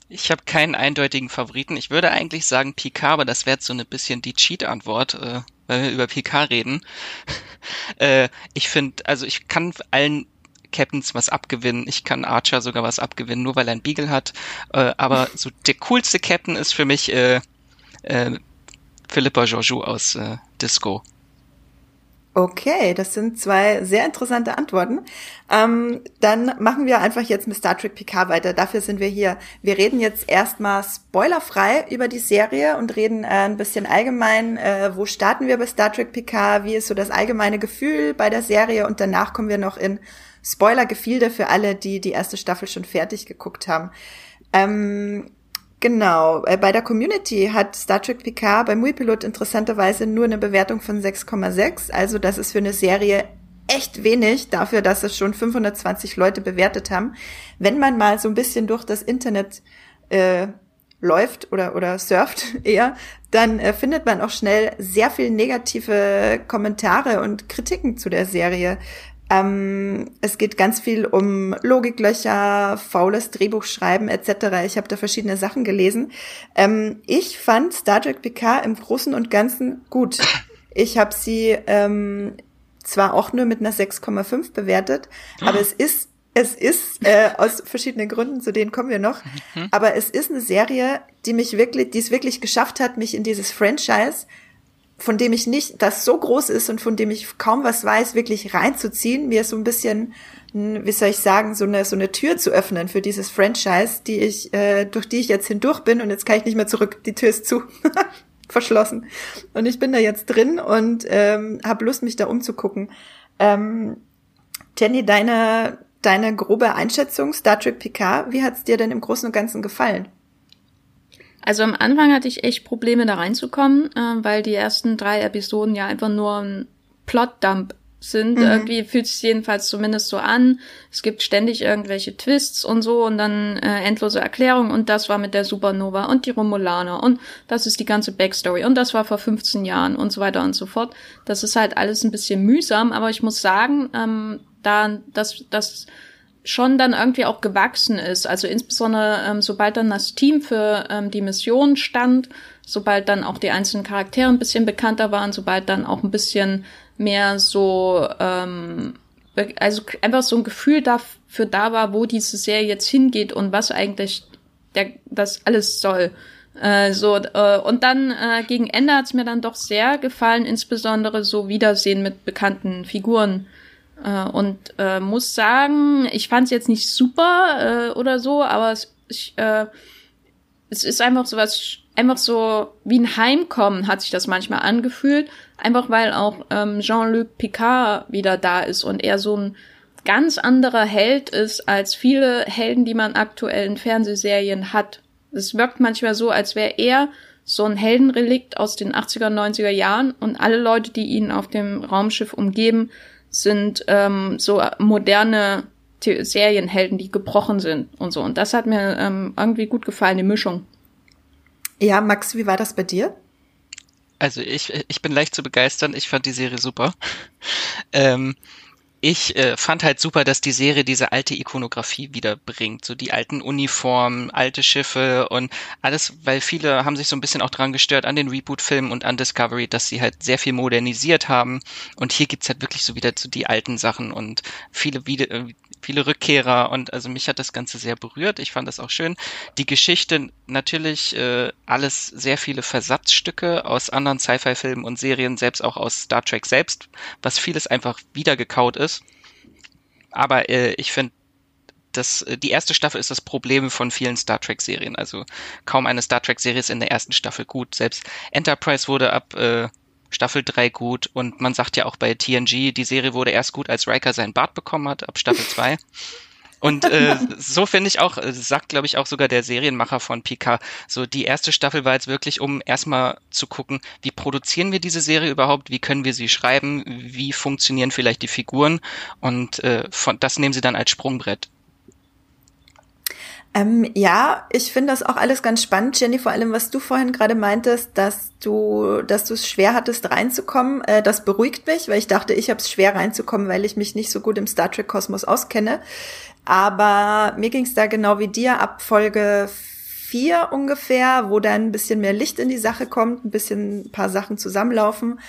Ich habe keinen eindeutigen Favoriten. Ich würde eigentlich sagen Picard, aber das wäre jetzt so ein bisschen die Cheat-Antwort, äh, weil wir über Picard reden. äh, ich finde, also ich kann allen Captains was abgewinnen. Ich kann Archer sogar was abgewinnen, nur weil er einen Beagle hat. Äh, aber so der coolste Captain ist für mich äh, äh, Philippa Georgiou aus äh, Disco. Okay, das sind zwei sehr interessante Antworten. Ähm, dann machen wir einfach jetzt mit Star Trek PK weiter. Dafür sind wir hier. Wir reden jetzt erstmal spoilerfrei über die Serie und reden äh, ein bisschen allgemein, äh, wo starten wir bei Star Trek PK, wie ist so das allgemeine Gefühl bei der Serie und danach kommen wir noch in Spoiler Gefilde für alle, die die erste Staffel schon fertig geguckt haben. Ähm, genau, äh, bei der Community hat Star Trek Picard beim Muipilot interessanterweise nur eine Bewertung von 6,6. Also das ist für eine Serie echt wenig dafür, dass es schon 520 Leute bewertet haben. Wenn man mal so ein bisschen durch das Internet äh, läuft oder, oder surft eher, dann äh, findet man auch schnell sehr viel negative Kommentare und Kritiken zu der Serie. Ähm, es geht ganz viel um Logiklöcher, faules Drehbuchschreiben etc. Ich habe da verschiedene Sachen gelesen. Ähm, ich fand Star Trek PK im Großen und Ganzen gut. Ich habe sie ähm, zwar auch nur mit einer 6,5 bewertet, aber es ist es ist äh, aus verschiedenen Gründen, zu denen kommen wir noch, mhm. aber es ist eine Serie, die mich wirklich, die es wirklich geschafft hat, mich in dieses Franchise von dem ich nicht, das so groß ist und von dem ich kaum was weiß, wirklich reinzuziehen, mir so ein bisschen, wie soll ich sagen, so eine, so eine Tür zu öffnen für dieses Franchise, die ich, äh, durch die ich jetzt hindurch bin und jetzt kann ich nicht mehr zurück, die Tür ist zu. verschlossen. Und ich bin da jetzt drin und ähm, habe Lust, mich da umzugucken. Ähm, Jenny, deine, deine grobe Einschätzung, Star Trek Picard, wie hat's dir denn im Großen und Ganzen gefallen? Also am Anfang hatte ich echt Probleme da reinzukommen, äh, weil die ersten drei Episoden ja einfach nur ein Plot-Dump sind. Mhm. Irgendwie fühlt es jedenfalls zumindest so an. Es gibt ständig irgendwelche Twists und so und dann äh, endlose Erklärungen und das war mit der Supernova und die Romulaner und das ist die ganze Backstory und das war vor 15 Jahren und so weiter und so fort. Das ist halt alles ein bisschen mühsam, aber ich muss sagen, ähm, da das, das schon dann irgendwie auch gewachsen ist. Also insbesondere ähm, sobald dann das Team für ähm, die Mission stand, sobald dann auch die einzelnen Charaktere ein bisschen bekannter waren, sobald dann auch ein bisschen mehr so, ähm, also einfach so ein Gefühl dafür da war, wo diese Serie jetzt hingeht und was eigentlich der, das alles soll. Äh, so, äh, und dann äh, gegen Ende hat's mir dann doch sehr gefallen, insbesondere so Wiedersehen mit bekannten Figuren äh, und äh, muss sagen, ich fand es jetzt nicht super äh, oder so, aber es, ich, äh, es ist einfach so was, einfach so wie ein Heimkommen hat sich das manchmal angefühlt. Einfach weil auch ähm, Jean-Luc Picard wieder da ist und er so ein ganz anderer Held ist als viele Helden, die man aktuell in Fernsehserien hat. Es wirkt manchmal so, als wäre er so ein Heldenrelikt aus den 80er, 90er Jahren und alle Leute, die ihn auf dem Raumschiff umgeben, sind ähm, so moderne Serienhelden, die gebrochen sind und so. Und das hat mir ähm, irgendwie gut gefallen, die Mischung. Ja, Max, wie war das bei dir? Also ich, ich bin leicht zu begeistern. Ich fand die Serie super. ähm, ich äh, fand halt super, dass die Serie diese alte Ikonografie wiederbringt, so die alten Uniformen, alte Schiffe und alles, weil viele haben sich so ein bisschen auch dran gestört an den Reboot-Filmen und an Discovery, dass sie halt sehr viel modernisiert haben. Und hier gibt's halt wirklich so wieder so die alten Sachen und viele wieder, äh, viele Rückkehrer und also mich hat das Ganze sehr berührt. Ich fand das auch schön. Die Geschichte natürlich äh, alles sehr viele Versatzstücke aus anderen Sci-Fi-Filmen und Serien, selbst auch aus Star Trek selbst, was vieles einfach wiedergekaut ist. Aber äh, ich finde, das, äh, die erste Staffel ist das Problem von vielen Star Trek-Serien. Also kaum eine Star Trek-Serie ist in der ersten Staffel gut. Selbst Enterprise wurde ab äh, Staffel 3 gut und man sagt ja auch bei TNG, die Serie wurde erst gut, als Riker seinen Bart bekommen hat, ab Staffel 2. Und äh, so finde ich auch, äh, sagt glaube ich auch sogar der Serienmacher von Picard, so die erste Staffel war jetzt wirklich, um erstmal zu gucken, wie produzieren wir diese Serie überhaupt, wie können wir sie schreiben, wie funktionieren vielleicht die Figuren und äh, von, das nehmen sie dann als Sprungbrett. Ähm, ja, ich finde das auch alles ganz spannend, Jenny, vor allem, was du vorhin gerade meintest, dass du, dass du es schwer hattest, reinzukommen. Äh, das beruhigt mich, weil ich dachte, ich habe es schwer reinzukommen, weil ich mich nicht so gut im Star Trek-Kosmos auskenne. Aber mir ging es da genau wie dir ab Folge vier ungefähr, wo dann ein bisschen mehr Licht in die Sache kommt, ein bisschen ein paar Sachen zusammenlaufen.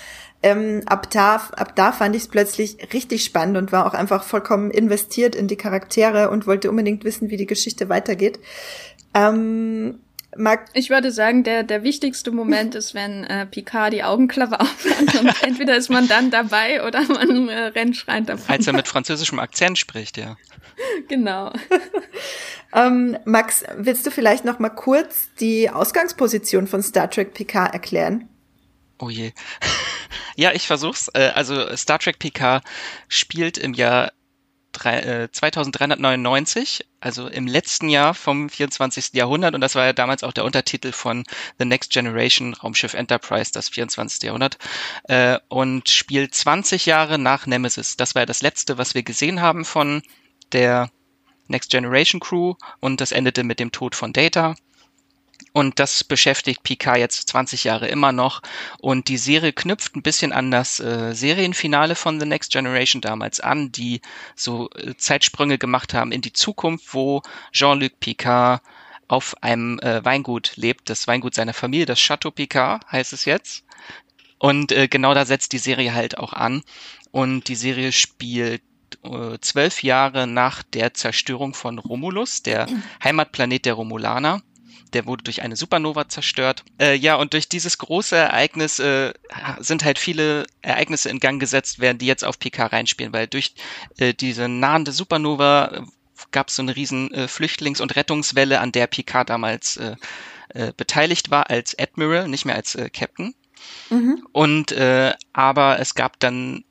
Ähm, ab, da, ab da fand ich es plötzlich richtig spannend und war auch einfach vollkommen investiert in die Charaktere und wollte unbedingt wissen, wie die Geschichte weitergeht. Ähm, Mag ich würde sagen, der, der wichtigste Moment ist, wenn äh, Picard die Augenklappe aufhat und entweder ist man dann dabei oder man äh, rennt schreiend davon. Als er mit französischem Akzent spricht, ja. Genau. ähm, Max, willst du vielleicht noch mal kurz die Ausgangsposition von Star Trek Picard erklären? Oh je. ja, ich versuch's. Äh, also Star Trek PK spielt im Jahr 2399, äh, also im letzten Jahr vom 24. Jahrhundert und das war ja damals auch der Untertitel von The Next Generation Raumschiff Enterprise, das 24. Jahrhundert äh, und spielt 20 Jahre nach Nemesis. Das war ja das letzte, was wir gesehen haben von der Next Generation Crew und das endete mit dem Tod von Data Und das beschäftigt Picard jetzt 20 Jahre immer noch. Und die Serie knüpft ein bisschen an das äh, Serienfinale von The Next Generation damals an, die so äh, Zeitsprünge gemacht haben in die Zukunft, wo Jean-Luc Picard auf einem äh, Weingut lebt, das Weingut seiner Familie, das Chateau Picard heißt es jetzt. Und äh, genau da setzt die Serie halt auch an. Und die Serie spielt äh, zwölf Jahre nach der Zerstörung von Romulus, der Heimatplanet der Romulaner der wurde durch eine Supernova zerstört. Äh, ja, und durch dieses große Ereignis äh, sind halt viele Ereignisse in Gang gesetzt werden, die jetzt auf PK reinspielen, weil durch äh, diese nahende Supernova gab es so eine riesen äh, Flüchtlings- und Rettungswelle, an der Picard damals äh, äh, beteiligt war als Admiral, nicht mehr als äh, Captain. Mhm. Und äh, aber es gab dann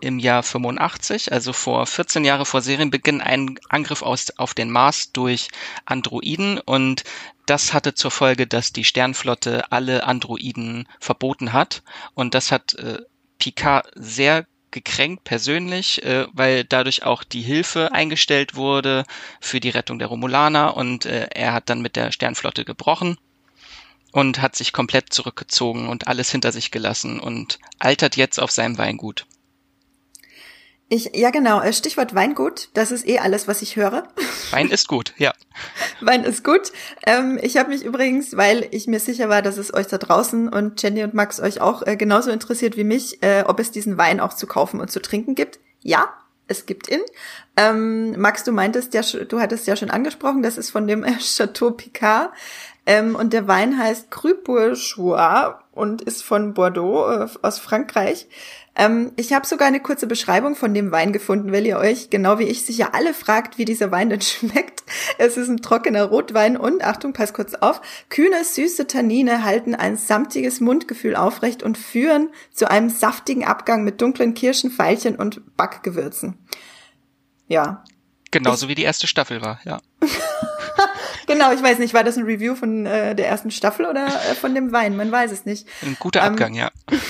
im Jahr 85, also vor 14 Jahre vor Serienbeginn, einen Angriff aus, auf den Mars durch Androiden. Und das hatte zur Folge, dass die Sternflotte alle Androiden verboten hat. Und das hat äh, Picard sehr gekränkt persönlich, äh, weil dadurch auch die Hilfe eingestellt wurde für die Rettung der Romulaner. Und äh, er hat dann mit der Sternflotte gebrochen und hat sich komplett zurückgezogen und alles hinter sich gelassen und altert jetzt auf seinem Weingut. Ich, ja genau, äh, Stichwort Weingut, das ist eh alles, was ich höre. Wein ist gut, ja. Wein ist gut. Ähm, ich habe mich übrigens, weil ich mir sicher war, dass es euch da draußen und Jenny und Max euch auch äh, genauso interessiert wie mich, äh, ob es diesen Wein auch zu kaufen und zu trinken gibt. Ja, es gibt ihn. Ähm, Max, du meintest ja, du hattest ja schon angesprochen, das ist von dem äh, Chateau Picard. Ähm, und der Wein heißt Cru Bourgeois und ist von Bordeaux äh, aus Frankreich. Ähm, ich habe sogar eine kurze Beschreibung von dem Wein gefunden, weil ihr euch, genau wie ich, sicher alle fragt, wie dieser Wein denn schmeckt. Es ist ein trockener Rotwein und, Achtung, pass kurz auf, kühne, süße Tannine halten ein samtiges Mundgefühl aufrecht und führen zu einem saftigen Abgang mit dunklen Kirschen, Veilchen und Backgewürzen. Ja. Genauso ich, wie die erste Staffel war, ja. genau, ich weiß nicht, war das ein Review von äh, der ersten Staffel oder äh, von dem Wein? Man weiß es nicht. Ein guter ähm, Abgang, ja.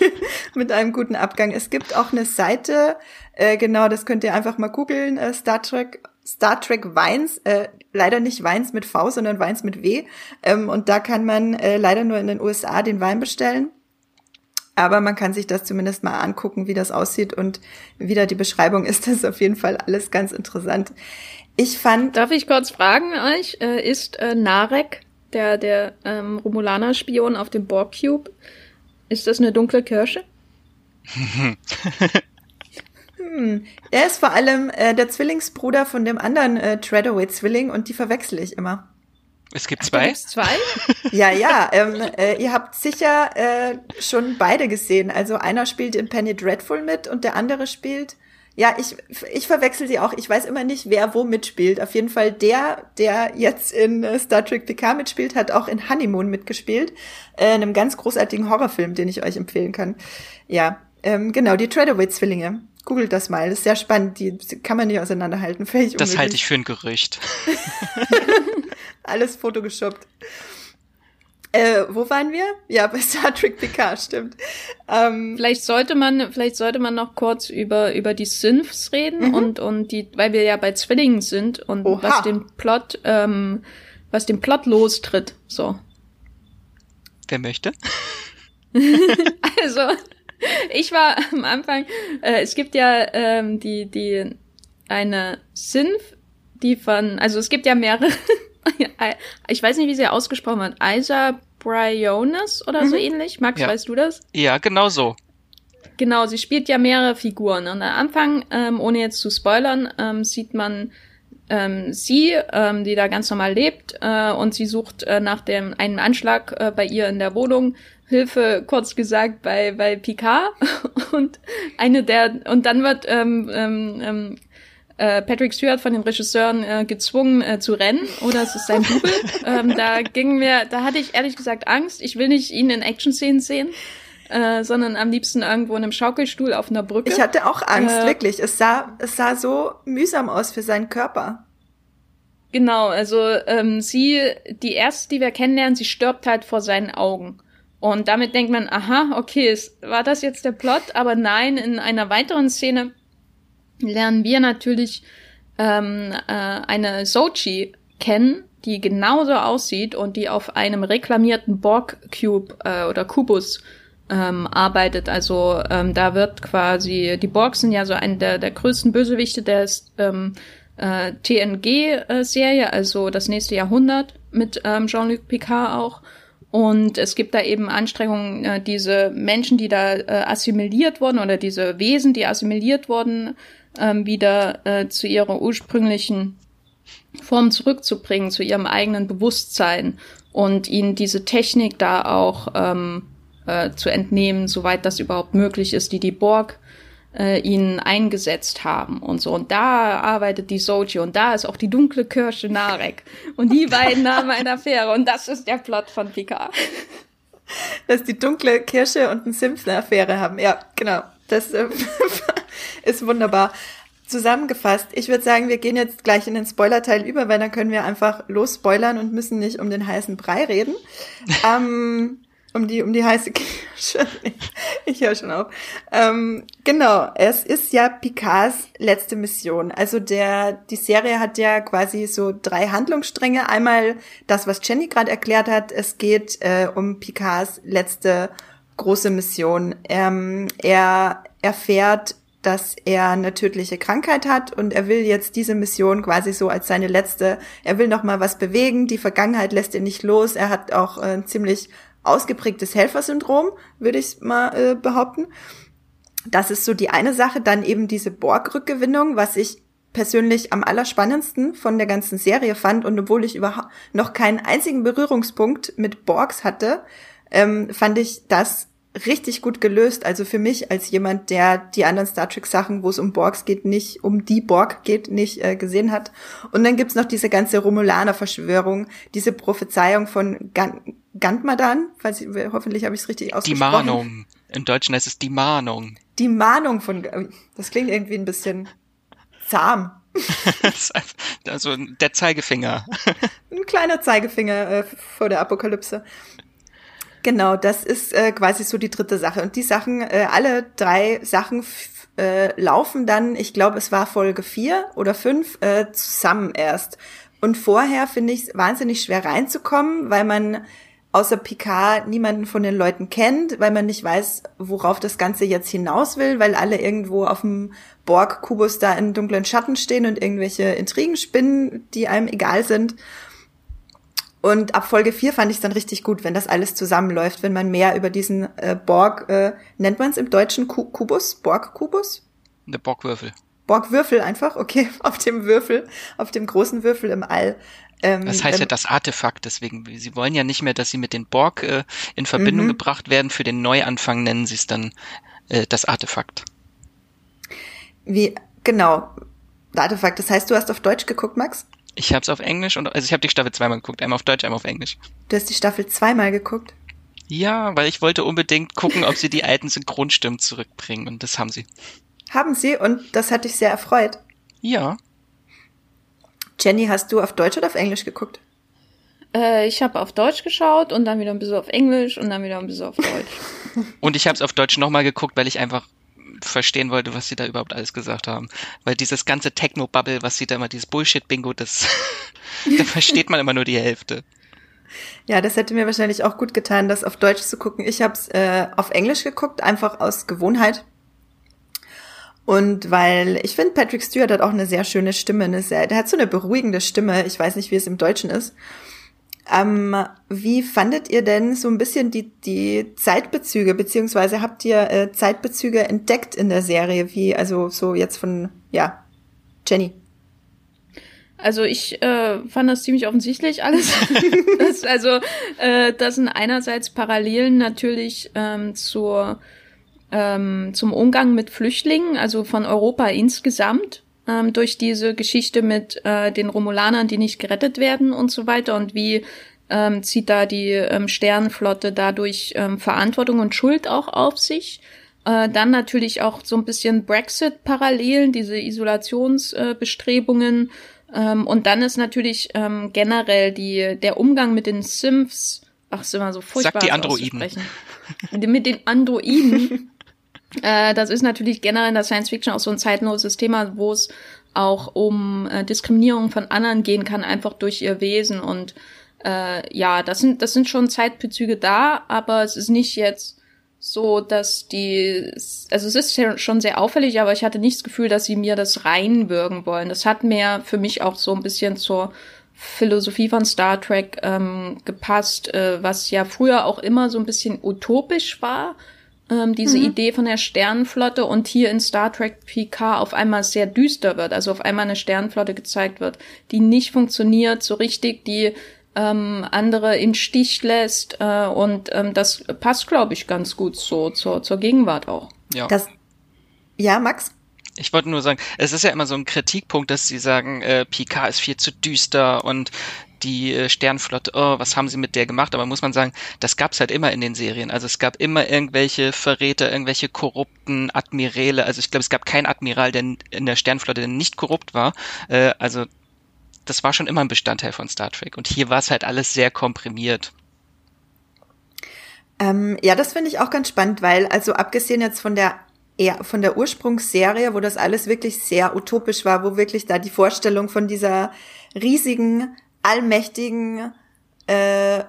mit einem guten Abgang. Es gibt auch eine Seite, äh, genau, das könnt ihr einfach mal googeln, äh, Star Trek Star Trek Weins, äh, leider nicht Weins mit V, sondern Weins mit W. Ähm, und da kann man äh, leider nur in den USA den Wein bestellen. Aber man kann sich das zumindest mal angucken, wie das aussieht und wie da die Beschreibung ist. Das ist auf jeden Fall alles ganz interessant. Ich fand. Darf ich kurz fragen euch, äh, ist äh, Narek, der, der ähm, Romulaner-Spion auf dem Borg Cube, ist das eine dunkle Kirsche? hm. Er ist vor allem äh, der Zwillingsbruder von dem anderen äh, Treadaway-Zwilling und die verwechsel ich immer. Es gibt zwei? Ach, zwei? ja, ja. Ähm, äh, ihr habt sicher äh, schon beide gesehen. Also einer spielt in Penny Dreadful mit und der andere spielt ja, ich, ich verwechsel sie auch. Ich weiß immer nicht, wer wo mitspielt. Auf jeden Fall der, der jetzt in äh, Star Trek PK mitspielt, hat auch in Honeymoon mitgespielt. Äh, einem ganz großartigen Horrorfilm, den ich euch empfehlen kann. Ja, ähm, genau, die Treadaway-Zwillinge. Googelt das mal. Das ist sehr spannend. Die kann man nicht auseinanderhalten. Völlig das halte ich für ein Gerücht. Alles photogeshoppt. Äh, wo waren wir? Ja, bei Star Trek PK, stimmt. Ähm, vielleicht sollte man, vielleicht sollte man noch kurz über, über die Synths reden mhm. und, und die, weil wir ja bei Zwillingen sind und Oha. was den Plot, ähm, was den Plot lostritt, so. Wer möchte? also, ich war am Anfang, äh, es gibt ja ähm, die, die, eine Synth, die von, also es gibt ja mehrere ich weiß nicht, wie sie ausgesprochen wird. Isa Bryones oder mhm. so ähnlich. Max, ja. weißt du das? Ja, genau so. Genau, sie spielt ja mehrere Figuren. Und am Anfang, ähm, ohne jetzt zu spoilern, ähm, sieht man ähm, sie, ähm, die da ganz normal lebt, äh, und sie sucht äh, nach dem einem Anschlag äh, bei ihr in der Wohnung Hilfe, kurz gesagt, bei bei Picard und eine der und dann wird ähm, ähm, ähm, äh, Patrick Stewart von den Regisseuren äh, gezwungen äh, zu rennen oder es ist sein Double. ähm, da ging mir, da hatte ich ehrlich gesagt Angst. Ich will nicht ihn in Action-Szenen sehen. Äh, sondern am liebsten irgendwo in einem Schaukelstuhl auf einer Brücke. Ich hatte auch Angst, äh, wirklich. Es sah, es sah so mühsam aus für seinen Körper. Genau, also ähm, sie, die erste, die wir kennenlernen, sie stirbt halt vor seinen Augen. Und damit denkt man, aha, okay, ist, war das jetzt der Plot? Aber nein, in einer weiteren Szene lernen wir natürlich ähm, äh, eine Sochi kennen, die genauso aussieht und die auf einem reklamierten Borg-Cube äh, oder Kubus ähm, arbeitet. Also ähm, da wird quasi, die Borg sind ja so ein der, der größten Bösewichte der ähm, äh, TNG-Serie, also das nächste Jahrhundert mit ähm, Jean-Luc Picard auch. Und es gibt da eben Anstrengungen, äh, diese Menschen, die da äh, assimiliert wurden oder diese Wesen, die assimiliert wurden, ähm, wieder äh, zu ihrer ursprünglichen Form zurückzubringen, zu ihrem eigenen Bewusstsein und ihnen diese Technik da auch ähm, äh, zu entnehmen, soweit das überhaupt möglich ist, die die Borg äh, ihnen eingesetzt haben und so. Und da arbeitet die Soji und da ist auch die dunkle Kirsche Narek. Und die beiden haben eine Affäre und das ist der Plot von Picard. Dass die dunkle Kirsche und ein Sims eine Affäre haben. Ja, genau. Das äh, ist wunderbar. Zusammengefasst, ich würde sagen, wir gehen jetzt gleich in den Spoiler-Teil über, weil dann können wir einfach los spoilern und müssen nicht um den heißen Brei reden. ähm, um die, um die heiße Kirsche. ich höre schon auf. Ähm, genau, es ist ja Picards letzte Mission. Also der, die Serie hat ja quasi so drei Handlungsstränge. Einmal das, was Jenny gerade erklärt hat. Es geht äh, um Picards letzte große Mission. Ähm, er erfährt, dass er eine tödliche Krankheit hat und er will jetzt diese Mission quasi so als seine letzte, er will noch mal was bewegen, die Vergangenheit lässt ihn nicht los, er hat auch äh, ziemlich ausgeprägtes Helfersyndrom, würde ich mal äh, behaupten. Das ist so die eine Sache. Dann eben diese Borg-Rückgewinnung, was ich persönlich am allerspannendsten von der ganzen Serie fand. Und obwohl ich überhaupt noch keinen einzigen Berührungspunkt mit Borgs hatte, ähm, fand ich das richtig gut gelöst. Also für mich als jemand, der die anderen Star Trek Sachen, wo es um Borgs geht, nicht um die Borg geht, nicht äh, gesehen hat. Und dann gibt's noch diese ganze Romulaner Verschwörung, diese Prophezeiung von Gan Gantmadan, falls ich, hoffentlich habe ich es richtig ausgesprochen. Die Mahnung. In Deutschen heißt es die Mahnung. Die Mahnung von, das klingt irgendwie ein bisschen zahm. also der Zeigefinger. ein kleiner Zeigefinger äh, vor der Apokalypse. Genau, das ist äh, quasi so die dritte Sache. Und die Sachen, äh, alle drei Sachen äh, laufen dann, ich glaube, es war Folge vier oder fünf, äh, zusammen erst. Und vorher finde ich es wahnsinnig schwer reinzukommen, weil man außer Picard niemanden von den Leuten kennt, weil man nicht weiß, worauf das Ganze jetzt hinaus will, weil alle irgendwo auf dem Borg-Kubus da in dunklen Schatten stehen und irgendwelche Intrigen spinnen, die einem egal sind. Und ab Folge 4 fand ich es dann richtig gut, wenn das alles zusammenläuft, wenn man mehr über diesen äh, Borg, äh, nennt man es im Deutschen Ku Kubus? Borg-Kubus? Der Borgwürfel. Borgwürfel einfach, okay, auf dem Würfel, auf dem großen Würfel im All ähm, das heißt ja das Artefakt, deswegen, sie wollen ja nicht mehr, dass sie mit den Borg äh, in Verbindung mhm. gebracht werden. Für den Neuanfang nennen sie es dann äh, das Artefakt. Wie, genau, Artefakt. Das heißt, du hast auf Deutsch geguckt, Max? Ich habe es auf Englisch und also ich habe die Staffel zweimal geguckt, einmal auf Deutsch, einmal auf Englisch. Du hast die Staffel zweimal geguckt? Ja, weil ich wollte unbedingt gucken, ob sie die alten Synchronstimmen zurückbringen und das haben sie. Haben sie und das hat dich sehr erfreut. Ja. Jenny, hast du auf Deutsch oder auf Englisch geguckt? Äh, ich habe auf Deutsch geschaut und dann wieder ein bisschen auf Englisch und dann wieder ein bisschen auf Deutsch. und ich habe es auf Deutsch nochmal geguckt, weil ich einfach verstehen wollte, was sie da überhaupt alles gesagt haben. Weil dieses ganze Techno-Bubble, was sie da immer, dieses Bullshit-Bingo, das, da versteht man immer nur die Hälfte. Ja, das hätte mir wahrscheinlich auch gut getan, das auf Deutsch zu gucken. Ich habe es äh, auf Englisch geguckt, einfach aus Gewohnheit. Und weil ich finde, Patrick Stewart hat auch eine sehr schöne Stimme, eine sehr, der hat so eine beruhigende Stimme. Ich weiß nicht, wie es im Deutschen ist. Ähm, wie fandet ihr denn so ein bisschen die, die Zeitbezüge, beziehungsweise habt ihr äh, Zeitbezüge entdeckt in der Serie? Wie, also so jetzt von, ja, Jenny. Also ich äh, fand das ziemlich offensichtlich alles. das, also äh, das sind einerseits Parallelen natürlich ähm, zur ähm, zum Umgang mit Flüchtlingen, also von Europa insgesamt, ähm, durch diese Geschichte mit äh, den Romulanern, die nicht gerettet werden und so weiter und wie ähm, zieht da die ähm, Sternenflotte dadurch ähm, Verantwortung und Schuld auch auf sich. Äh, dann natürlich auch so ein bisschen Brexit-Parallelen, diese Isolationsbestrebungen. Äh, ähm, und dann ist natürlich ähm, generell die, der Umgang mit den Symphs, ach, ist immer so furchtbar. Sag die Androiden. mit den Androiden Äh, das ist natürlich generell in der Science Fiction auch so ein zeitloses Thema, wo es auch um äh, Diskriminierung von anderen gehen kann, einfach durch ihr Wesen. Und äh, ja, das sind, das sind schon Zeitbezüge da, aber es ist nicht jetzt so, dass die, also es ist schon sehr auffällig, aber ich hatte nicht das Gefühl, dass sie mir das reinwürgen wollen. Das hat mehr für mich auch so ein bisschen zur Philosophie von Star Trek ähm, gepasst, äh, was ja früher auch immer so ein bisschen utopisch war, ähm, diese mhm. Idee von der Sternenflotte und hier in Star Trek PK auf einmal sehr düster wird, also auf einmal eine Sternenflotte gezeigt wird, die nicht funktioniert so richtig, die ähm, andere im Stich lässt äh, und ähm, das passt, glaube ich, ganz gut so zur, zur Gegenwart auch. Ja. Das, ja, Max? Ich wollte nur sagen, es ist ja immer so ein Kritikpunkt, dass sie sagen, äh, Picard ist viel zu düster und die äh, Sternflotte, oh, was haben sie mit der gemacht? Aber muss man sagen, das gab's halt immer in den Serien. Also es gab immer irgendwelche Verräter, irgendwelche korrupten Admiräle. Also ich glaube, es gab keinen Admiral, der in der Sternflotte der nicht korrupt war. Äh, also das war schon immer ein Bestandteil von Star Trek. Und hier war es halt alles sehr komprimiert. Ähm, ja, das finde ich auch ganz spannend, weil also abgesehen jetzt von der eher von der Ursprungsserie, wo das alles wirklich sehr utopisch war, wo wirklich da die Vorstellung von dieser riesigen, allmächtigen äh,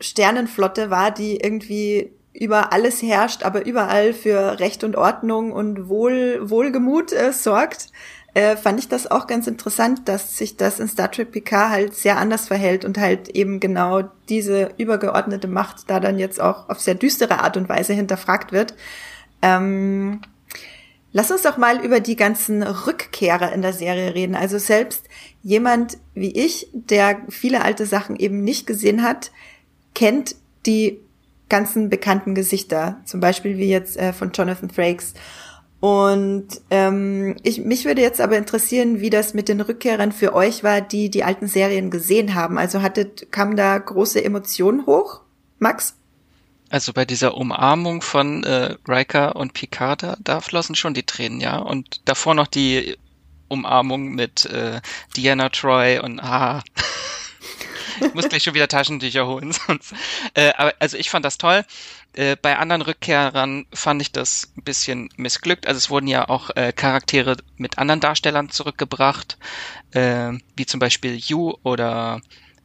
Sternenflotte war, die irgendwie über alles herrscht, aber überall für Recht und Ordnung und Wohl, Wohlgemut äh, sorgt äh, fand ich das auch ganz interessant, dass sich das in Star Trek PK halt sehr anders verhält und halt eben genau diese übergeordnete Macht da dann jetzt auch auf sehr düstere Art und Weise hinterfragt wird. Ähm, lass uns doch mal über die ganzen Rückkehrer in der Serie reden. Also selbst jemand wie ich, der viele alte Sachen eben nicht gesehen hat, kennt die ganzen bekannten Gesichter, zum Beispiel wie jetzt äh, von Jonathan Frakes. Und ähm, ich, mich würde jetzt aber interessieren, wie das mit den Rückkehrern für euch war, die die alten Serien gesehen haben. Also hattet, kam da große Emotionen hoch, Max? Also bei dieser Umarmung von äh, Riker und Picard, da, da flossen schon die Tränen, ja. Und davor noch die Umarmung mit äh, Diana Troy und ah. ich muss gleich schon wieder Taschentücher holen, sonst. Äh, aber also ich fand das toll. Äh, bei anderen Rückkehrern fand ich das ein bisschen missglückt. Also es wurden ja auch äh, Charaktere mit anderen Darstellern zurückgebracht, äh, wie zum Beispiel Yu oder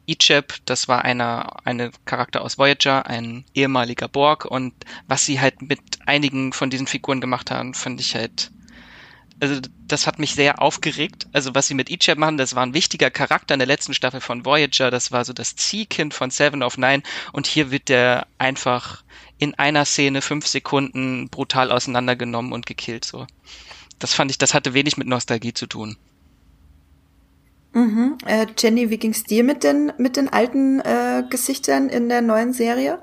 Icheb, das war einer, eine Charakter aus Voyager, ein ehemaliger Borg und was sie halt mit einigen von diesen Figuren gemacht haben, fand ich halt also das hat mich sehr aufgeregt. Also was sie mit Ichab machen, das war ein wichtiger Charakter in der letzten Staffel von Voyager. Das war so das Ziehkind von Seven of Nine. Und hier wird der einfach in einer Szene fünf Sekunden brutal auseinandergenommen und gekillt. So, das fand ich, das hatte wenig mit Nostalgie zu tun. Mhm. Äh, Jenny, wie ging's dir mit den mit den alten äh, Gesichtern in der neuen Serie?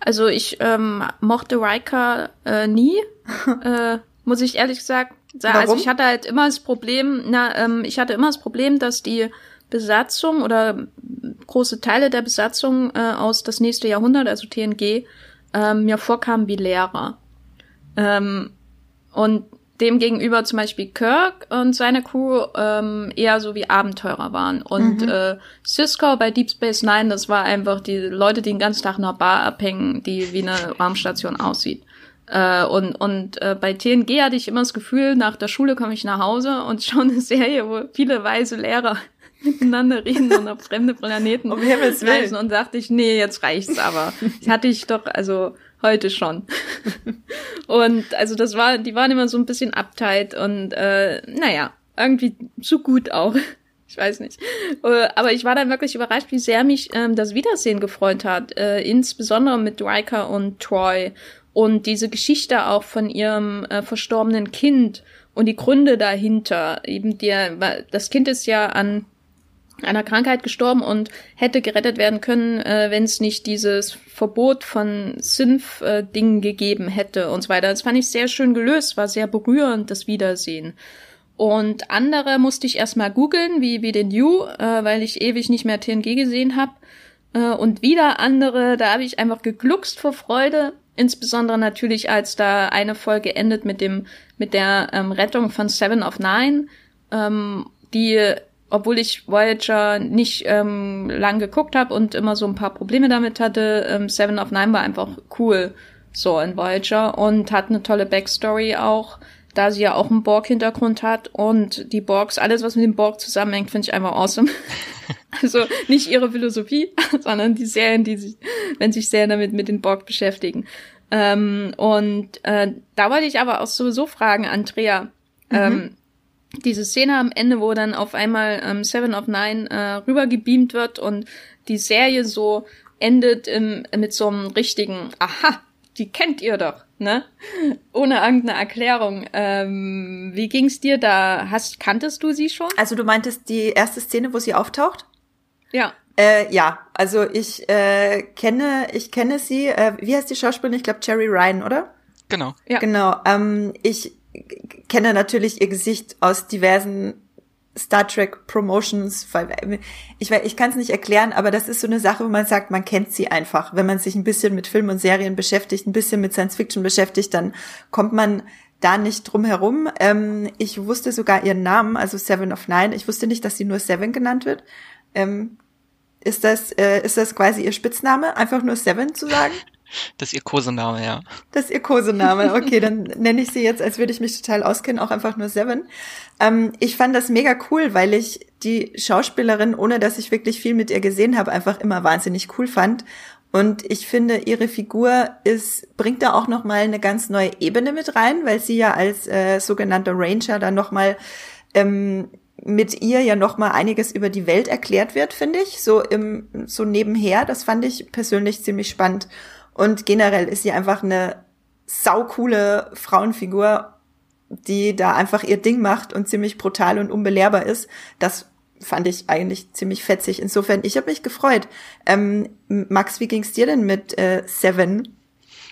Also ich ähm, mochte Riker äh, nie. äh, muss ich ehrlich gesagt sagen. Also ich hatte halt immer das Problem, na, ähm, ich hatte immer das Problem, dass die Besatzung oder große Teile der Besatzung äh, aus das nächste Jahrhundert, also TNG, ähm, mir vorkamen wie Lehrer. Ähm, und dem gegenüber zum Beispiel Kirk und seine Crew ähm, eher so wie Abenteurer waren. Und mhm. äh, Cisco bei Deep Space Nine, das war einfach die Leute, die den ganzen Tag in einer Bar abhängen, die wie eine Raumstation aussieht. Äh, und und äh, bei TNG hatte ich immer das Gefühl, nach der Schule komme ich nach Hause und schaue eine Serie, wo viele weise Lehrer miteinander reden und auf fremde Planeten um Willen. Und dachte ich, nee, jetzt reicht's aber. Das hatte ich doch, also heute schon. und also das war, die waren immer so ein bisschen uptight und äh, naja, irgendwie zu gut auch. Ich weiß nicht. Äh, aber ich war dann wirklich überrascht, wie sehr mich ähm, das Wiedersehen gefreut hat. Äh, insbesondere mit Riker und Troy und diese Geschichte auch von ihrem äh, verstorbenen Kind und die Gründe dahinter. Eben der, das Kind ist ja an einer Krankheit gestorben und hätte gerettet werden können, äh, wenn es nicht dieses Verbot von Synth-Dingen äh, gegeben hätte und so weiter. Das fand ich sehr schön gelöst, war sehr berührend, das Wiedersehen. Und andere musste ich erstmal googeln, wie, wie den You, äh, weil ich ewig nicht mehr TNG gesehen habe. Äh, und wieder andere, da habe ich einfach gegluckst vor Freude. Insbesondere natürlich, als da eine Folge endet mit dem, mit der ähm, Rettung von Seven of Nine, ähm, die, obwohl ich Voyager nicht ähm, lang geguckt habe und immer so ein paar Probleme damit hatte, ähm, Seven of Nine war einfach cool so in Voyager und hat eine tolle Backstory auch. da sie ja auch einen Borg-Hintergrund hat und die Borgs, alles was mit dem Borg zusammenhängt, finde ich einfach awesome. also nicht ihre Philosophie, sondern die Serien, die sich, wenn sich Serien damit mit den Borg beschäftigen. Ähm, und äh, da wollte ich aber auch sowieso fragen, Andrea, mhm. ähm, diese Szene am Ende, wo dann auf einmal ähm, Seven of Nine äh, rübergebeamt wird und die Serie so endet im, mit so einem richtigen Aha, die kennt ihr doch, ne? Ohne irgendeine Erklärung. Ähm, wie ging's dir da? Hast, kanntest du sie schon? Also du meintest die erste Szene, wo sie auftaucht? Ja. Äh, ja, also ich äh, kenne, ich kenne sie. Äh, wie heißt die Schauspielerin? Ich glaube Cherry Ryan, oder? Genau. Ja. Genau. Ähm, ich kenne natürlich ihr Gesicht aus diversen Star Trek Promotions. Ich, ich kann es nicht erklären, aber das ist so eine Sache, wo man sagt, man kennt sie einfach. Wenn man sich ein bisschen mit Film und Serien beschäftigt, ein bisschen mit Science Fiction beschäftigt, dann kommt man da nicht drum herum. Ähm, ich wusste sogar ihren Namen, also Seven of Nine. Ich wusste nicht, dass sie nur Seven genannt wird. Ähm, ist das, äh, ist das quasi ihr Spitzname, einfach nur Seven zu sagen? Das ist ihr Kosename, ja. Das ist ihr Kosename. Okay, dann nenne ich sie jetzt, als würde ich mich total auskennen, auch einfach nur Seven. Ähm, ich fand das mega cool, weil ich die Schauspielerin, ohne dass ich wirklich viel mit ihr gesehen habe, einfach immer wahnsinnig cool fand. Und ich finde, ihre Figur ist, bringt da auch nochmal eine ganz neue Ebene mit rein, weil sie ja als äh, sogenannter Ranger dann nochmal ähm, mit ihr ja noch mal einiges über die Welt erklärt wird, finde ich, so im so nebenher. Das fand ich persönlich ziemlich spannend. Und generell ist sie einfach eine saukoole Frauenfigur, die da einfach ihr Ding macht und ziemlich brutal und unbelehrbar ist. Das fand ich eigentlich ziemlich fetzig. Insofern, ich habe mich gefreut. Ähm, Max, wie ging's dir denn mit äh, Seven?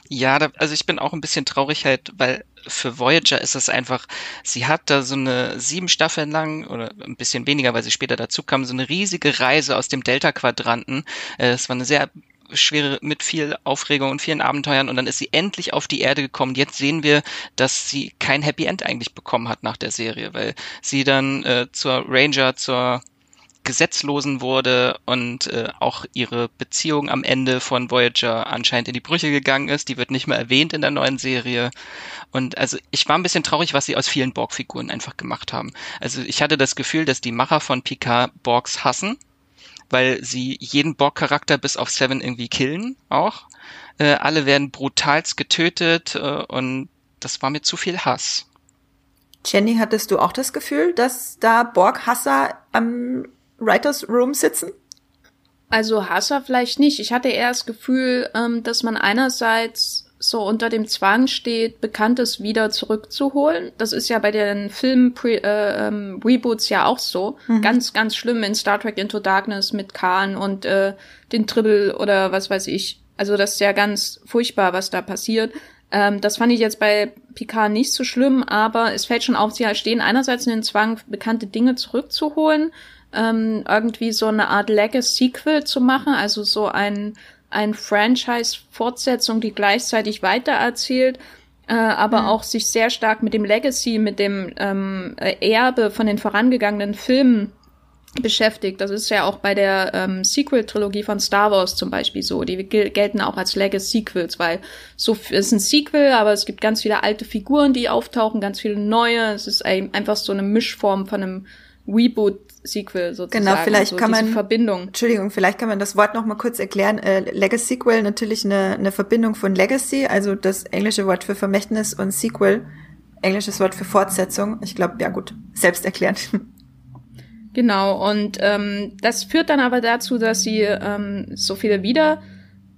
Ja, da, also ich bin auch ein bisschen traurig halt, weil für Voyager ist es einfach, sie hat da so eine sieben Staffeln lang oder ein bisschen weniger, weil sie später dazu kam, so eine riesige Reise aus dem Delta-Quadranten. Äh, es war eine sehr schwere, mit viel Aufregung und vielen Abenteuern und dann ist sie endlich auf die Erde gekommen. Jetzt sehen wir, dass sie kein Happy End eigentlich bekommen hat nach der Serie, weil sie dann äh, zur Ranger, zur Gesetzlosen wurde und äh, auch ihre Beziehung am Ende von Voyager anscheinend in die Brüche gegangen ist. Die wird nicht mehr erwähnt in der neuen Serie. Und also ich war ein bisschen traurig, was sie aus vielen Borg-Figuren einfach gemacht haben. Also ich hatte das Gefühl, dass die Macher von Picard Borgs hassen weil sie jeden Borg-Charakter bis auf Seven irgendwie killen auch. Äh, alle werden brutalst getötet äh, und das war mir zu viel Hass. Jenny, hattest du auch das Gefühl, dass da Borg-Hasser am Writers Room sitzen? Also Hasser vielleicht nicht. Ich hatte eher das Gefühl, ähm, dass man einerseits so unter dem Zwang steht, Bekanntes wieder zurückzuholen. Das ist ja bei den Film-Reboots äh, ähm, ja auch so. Mhm. Ganz, ganz schlimm in Star Trek Into Darkness mit Khan und äh, den Tribble oder was weiß ich. Also das ist ja ganz furchtbar, was da passiert. Ähm, das fand ich jetzt bei Picard nicht so schlimm, aber es fällt schon auf, sie stehen einerseits in den Zwang, bekannte Dinge zurückzuholen, ähm, irgendwie so eine Art Legacy-Sequel zu machen, also so ein ein Franchise-Fortsetzung, die gleichzeitig weitererzählt, äh, aber mhm. auch sich sehr stark mit dem Legacy, mit dem ähm, Erbe von den vorangegangenen Filmen beschäftigt. Das ist ja auch bei der ähm, Sequel-Trilogie von Star Wars zum Beispiel so. Die gel gelten auch als Legacy-Sequels, weil so es ist ein Sequel, aber es gibt ganz viele alte Figuren, die auftauchen, ganz viele neue. Es ist einfach so eine Mischform von einem Reboot Sequel sozusagen. Genau, vielleicht so kann man Verbindung. Entschuldigung, vielleicht kann man das Wort noch mal kurz erklären. Äh, Legacy Sequel natürlich eine, eine Verbindung von Legacy, also das englische Wort für Vermächtnis und Sequel, englisches Wort für Fortsetzung. Ich glaube, ja gut, selbsterklärend. Genau, und ähm, das führt dann aber dazu, dass sie ähm, so viele wieder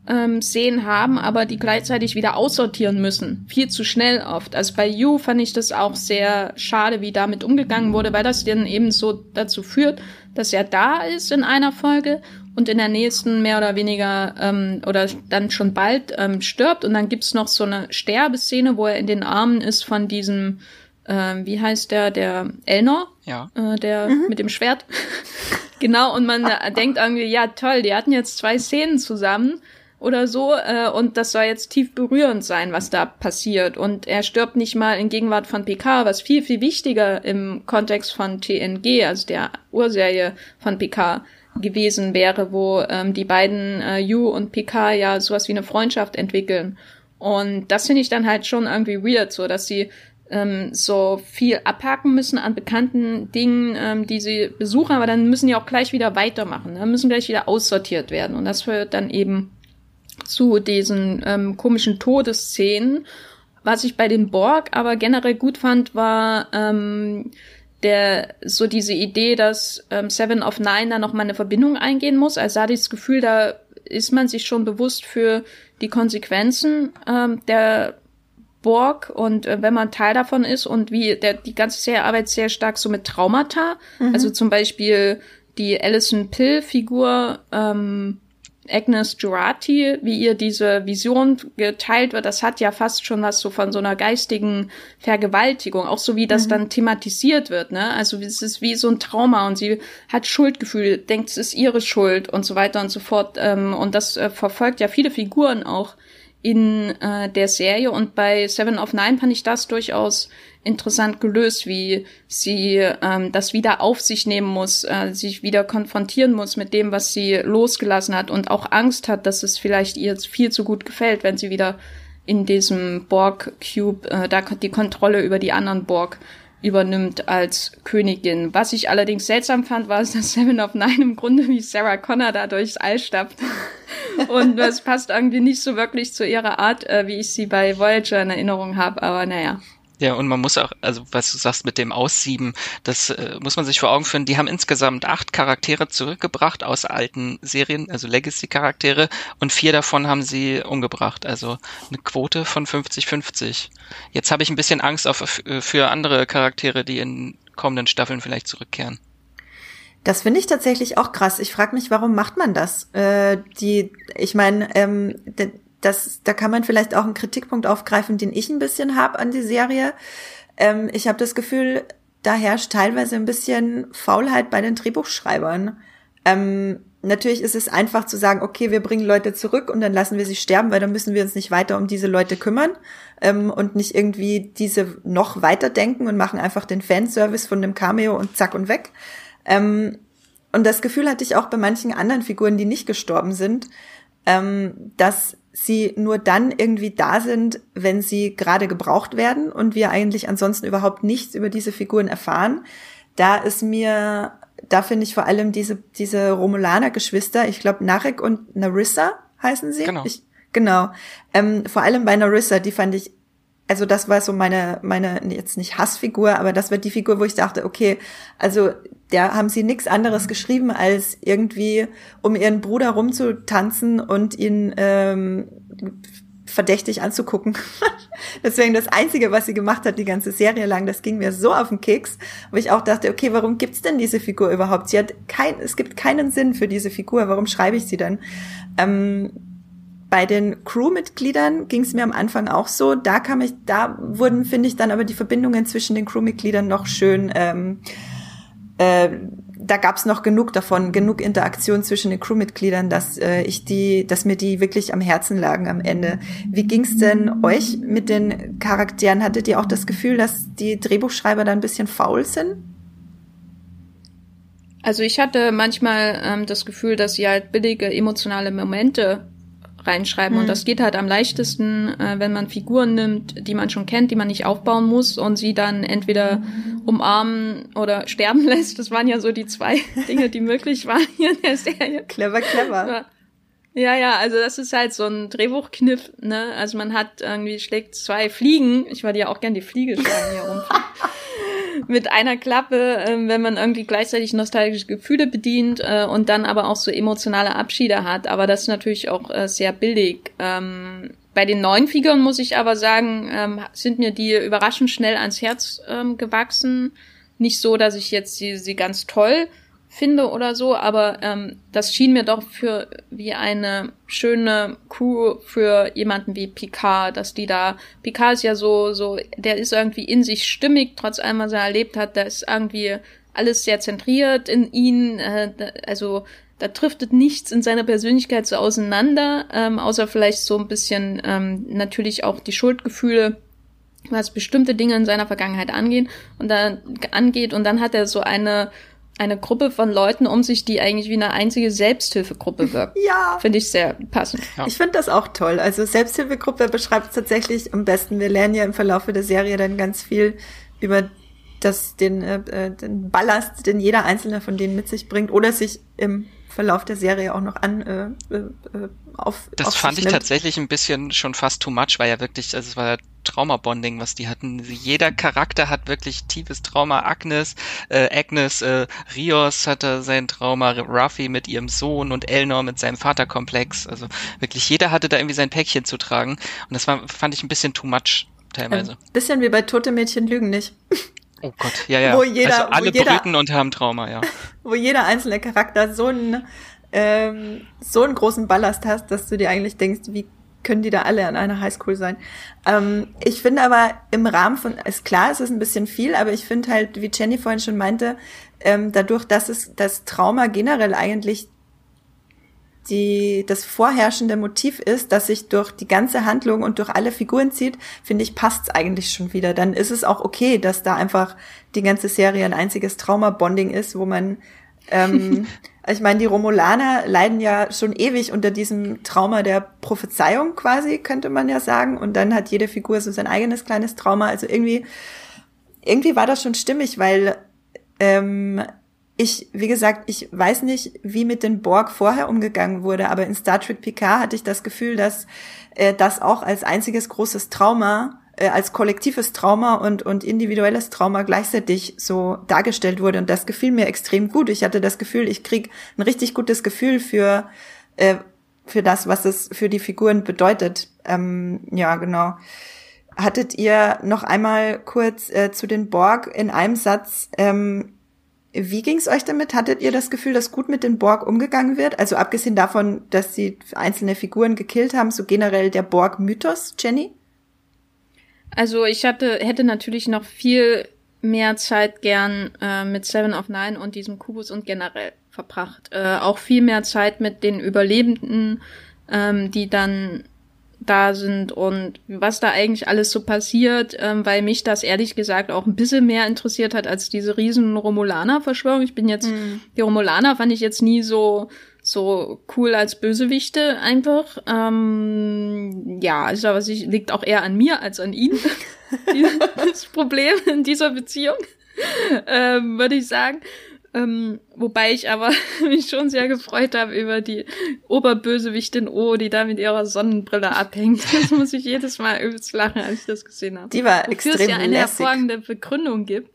ähm, Szenen haben, aber die gleichzeitig wieder aussortieren müssen. Viel zu schnell oft. Also bei You fand ich das auch sehr schade, wie damit umgegangen wurde, weil das dann eben so dazu führt, dass er da ist in einer Folge und in der nächsten mehr oder weniger ähm, oder dann schon bald ähm, stirbt und dann gibt's noch so eine Sterbeszene, wo er in den Armen ist von diesem ähm, wie heißt der, der Elnor, ja. äh, der mhm. mit dem Schwert. genau, und man denkt irgendwie, ja toll, die hatten jetzt zwei Szenen zusammen oder so äh, und das soll jetzt tief berührend sein, was da passiert und er stirbt nicht mal in Gegenwart von PK, was viel viel wichtiger im Kontext von TNG, also der Urserie von PK gewesen wäre, wo ähm, die beiden äh, Yu und PK ja sowas wie eine Freundschaft entwickeln und das finde ich dann halt schon irgendwie weird, so dass sie ähm, so viel abhaken müssen an bekannten Dingen, ähm, die sie besuchen, aber dann müssen die auch gleich wieder weitermachen, ne? müssen gleich wieder aussortiert werden. Und das führt dann eben zu diesen ähm, komischen Todesszenen. Was ich bei den Borg aber generell gut fand, war ähm, der so diese Idee, dass ähm, Seven of Nine da noch mal eine Verbindung eingehen muss. Also da hatte ich das Gefühl, da ist man sich schon bewusst für die Konsequenzen ähm, der Borg und äh, wenn man Teil davon ist und wie der die ganze Serie arbeitet sehr stark so mit Traumata. Mhm. Also zum Beispiel die Alison Pill-Figur ähm, Agnes Jurati, wie ihr diese Vision geteilt wird, das hat ja fast schon was so von so einer geistigen Vergewaltigung, auch so wie das mhm. dann thematisiert wird, ne? Also es ist wie so ein Trauma und sie hat Schuldgefühl, denkt, es ist ihre Schuld und so weiter und so fort. Ähm, und das äh, verfolgt ja viele Figuren auch in äh, der Serie. Und bei Seven of Nine fand ich das durchaus interessant gelöst, wie sie ähm, das wieder auf sich nehmen muss, äh, sich wieder konfrontieren muss mit dem, was sie losgelassen hat und auch Angst hat, dass es vielleicht ihr viel zu gut gefällt, wenn sie wieder in diesem Borg Cube äh, da die Kontrolle über die anderen Borg übernimmt als Königin. Was ich allerdings seltsam fand, war, dass Seven of Nine im Grunde wie Sarah Connor da durchs All stapft. Und das passt irgendwie nicht so wirklich zu ihrer Art, äh, wie ich sie bei Voyager in Erinnerung habe, aber naja. Ja, und man muss auch, also was du sagst mit dem Aussieben, das äh, muss man sich vor Augen führen. Die haben insgesamt acht Charaktere zurückgebracht aus alten Serien, also Legacy-Charaktere, und vier davon haben sie umgebracht. Also eine Quote von 50-50. Jetzt habe ich ein bisschen Angst auf, für andere Charaktere, die in kommenden Staffeln vielleicht zurückkehren. Das finde ich tatsächlich auch krass. Ich frage mich, warum macht man das? Äh, die, ich meine, ähm, das, da kann man vielleicht auch einen Kritikpunkt aufgreifen, den ich ein bisschen habe an die Serie. Ähm, ich habe das Gefühl, da herrscht teilweise ein bisschen Faulheit bei den Drehbuchschreibern. Ähm, natürlich ist es einfach zu sagen, okay, wir bringen Leute zurück und dann lassen wir sie sterben, weil dann müssen wir uns nicht weiter um diese Leute kümmern ähm, und nicht irgendwie diese noch weiter denken und machen einfach den Fanservice von dem Cameo und zack und weg. Ähm, und das Gefühl hatte ich auch bei manchen anderen Figuren, die nicht gestorben sind, ähm, dass sie nur dann irgendwie da sind, wenn sie gerade gebraucht werden und wir eigentlich ansonsten überhaupt nichts über diese Figuren erfahren. Da ist mir, da finde ich vor allem diese, diese Romulaner-Geschwister, ich glaube Narek und Narissa heißen sie. Genau. Ich, genau. Ähm, vor allem bei Narissa, die fand ich also das war so meine, meine, jetzt nicht Hassfigur, aber das war die Figur, wo ich dachte, okay, also da haben sie nichts anderes geschrieben, als irgendwie, um ihren Bruder rumzutanzen und ihn ähm, verdächtig anzugucken. Deswegen das Einzige, was sie gemacht hat, die ganze Serie lang, das ging mir so auf den Keks, wo ich auch dachte, okay, warum gibt's denn diese Figur überhaupt? Sie hat kein, es gibt keinen Sinn für diese Figur, warum schreibe ich sie denn? Ähm, bei den Crewmitgliedern ging es mir am Anfang auch so. Da kam ich, da wurden, finde ich, dann aber die Verbindungen zwischen den Crewmitgliedern noch schön. Ähm, äh, da gab es noch genug davon, genug Interaktion zwischen den Crewmitgliedern, dass äh, ich die, dass mir die wirklich am Herzen lagen am Ende. Wie ging's denn euch mit den Charakteren? Hattet ihr auch das Gefühl, dass die Drehbuchschreiber da ein bisschen faul sind? Also ich hatte manchmal ähm, das Gefühl, dass sie halt billige emotionale Momente reinschreiben. Mhm. Und das geht halt am leichtesten, äh, wenn man Figuren nimmt, die man schon kennt, die man nicht aufbauen muss und sie dann entweder umarmen oder sterben lässt. Das waren ja so die zwei Dinge, die möglich waren hier in der Serie. Clever, clever. Ja, ja, also das ist halt so ein Drehbuchkniff, ne? Also man hat irgendwie schlägt zwei Fliegen. Ich würde ja auch gern die Fliege schlagen hier rum. mit einer Klappe, äh, wenn man irgendwie gleichzeitig nostalgische Gefühle bedient äh, und dann aber auch so emotionale Abschiede hat. Aber das ist natürlich auch äh, sehr billig. Ähm, bei den neuen Figuren muss ich aber sagen, ähm, sind mir die überraschend schnell ans Herz ähm, gewachsen. Nicht so, dass ich jetzt sie, sie ganz toll finde oder so, aber ähm, das schien mir doch für wie eine schöne Crew für jemanden wie Picard, dass die da Picard ist ja so so, der ist irgendwie in sich stimmig, trotz allem was er erlebt hat, da ist irgendwie alles sehr zentriert in ihn, äh, also da driftet nichts in seiner Persönlichkeit so auseinander, ähm, außer vielleicht so ein bisschen ähm, natürlich auch die Schuldgefühle was bestimmte Dinge in seiner Vergangenheit angehen und dann angeht und dann hat er so eine eine Gruppe von Leuten um sich, die eigentlich wie eine einzige Selbsthilfegruppe wirkt. Ja. Finde ich sehr passend. Ja. Ich finde das auch toll. Also Selbsthilfegruppe beschreibt es tatsächlich am besten. Wir lernen ja im Verlauf der Serie dann ganz viel über das, den, äh, den Ballast, den jeder einzelne von denen mit sich bringt oder sich im Verlauf der Serie auch noch an äh, äh, auf. Das auf fand ich nimmt. tatsächlich ein bisschen schon fast too much, weil ja wirklich, also es war ja Trauma-Bonding, was die hatten. Jeder Charakter hat wirklich tiefes Trauma. Agnes, äh, Agnes, äh, Rios hatte sein Trauma, Ruffy mit ihrem Sohn und Elnor mit seinem Vaterkomplex. Also wirklich jeder hatte da irgendwie sein Päckchen zu tragen. Und das war, fand ich ein bisschen too much teilweise. Ein bisschen wie bei Tote Mädchen lügen nicht. Oh Gott, ja, ja. Wo jeder, also alle wo jeder, brüten und haben Trauma, ja. Wo jeder einzelne Charakter so einen, ähm, so einen großen Ballast hast, dass du dir eigentlich denkst, wie können die da alle an einer Highschool sein? Ähm, ich finde aber im Rahmen von, ist klar, es ist ein bisschen viel, aber ich finde halt, wie Jenny vorhin schon meinte, ähm, dadurch, dass es das Trauma generell eigentlich die, das vorherrschende Motiv ist, dass sich durch die ganze Handlung und durch alle Figuren zieht, finde ich, passt's eigentlich schon wieder. Dann ist es auch okay, dass da einfach die ganze Serie ein einziges Trauma-Bonding ist, wo man, ähm, ich meine, die Romulaner leiden ja schon ewig unter diesem Trauma der Prophezeiung quasi, könnte man ja sagen. Und dann hat jede Figur so sein eigenes kleines Trauma. Also irgendwie, irgendwie war das schon stimmig, weil ähm, ich, wie gesagt, ich weiß nicht, wie mit den Borg vorher umgegangen wurde, aber in Star Trek Picard hatte ich das Gefühl, dass äh, das auch als einziges großes Trauma, äh, als kollektives Trauma und, und individuelles Trauma gleichzeitig so dargestellt wurde. Und das gefiel mir extrem gut. Ich hatte das Gefühl, ich krieg ein richtig gutes Gefühl für, äh, für das, was es für die Figuren bedeutet. Ähm, ja, genau. Hattet ihr noch einmal kurz äh, zu den Borg in einem Satz ähm, wie ging es euch damit? Hattet ihr das Gefühl, dass gut mit den Borg umgegangen wird? Also abgesehen davon, dass sie einzelne Figuren gekillt haben, so generell der Borg-Mythos, Jenny? Also ich hatte, hätte natürlich noch viel mehr Zeit gern äh, mit Seven of Nine und diesem Kubus und generell verbracht. Äh, auch viel mehr Zeit mit den Überlebenden, ähm, die dann da sind und was da eigentlich alles so passiert, ähm, weil mich das ehrlich gesagt auch ein bisschen mehr interessiert hat als diese riesen Romulaner-Verschwörung. Ich bin jetzt, mhm. die Romulaner fand ich jetzt nie so so cool als Bösewichte einfach. Ähm, ja, ist aber sich liegt auch eher an mir als an ihn. das Problem in dieser Beziehung, ähm, würde ich sagen. Ähm, wobei ich aber mich schon sehr gefreut habe über die Oberbösewichtin O, die da mit ihrer Sonnenbrille abhängt. Das muss ich jedes Mal übelst lachen, als ich das gesehen habe. Die war Wofür extrem es ja eine lässig. hervorragende Begründung gibt,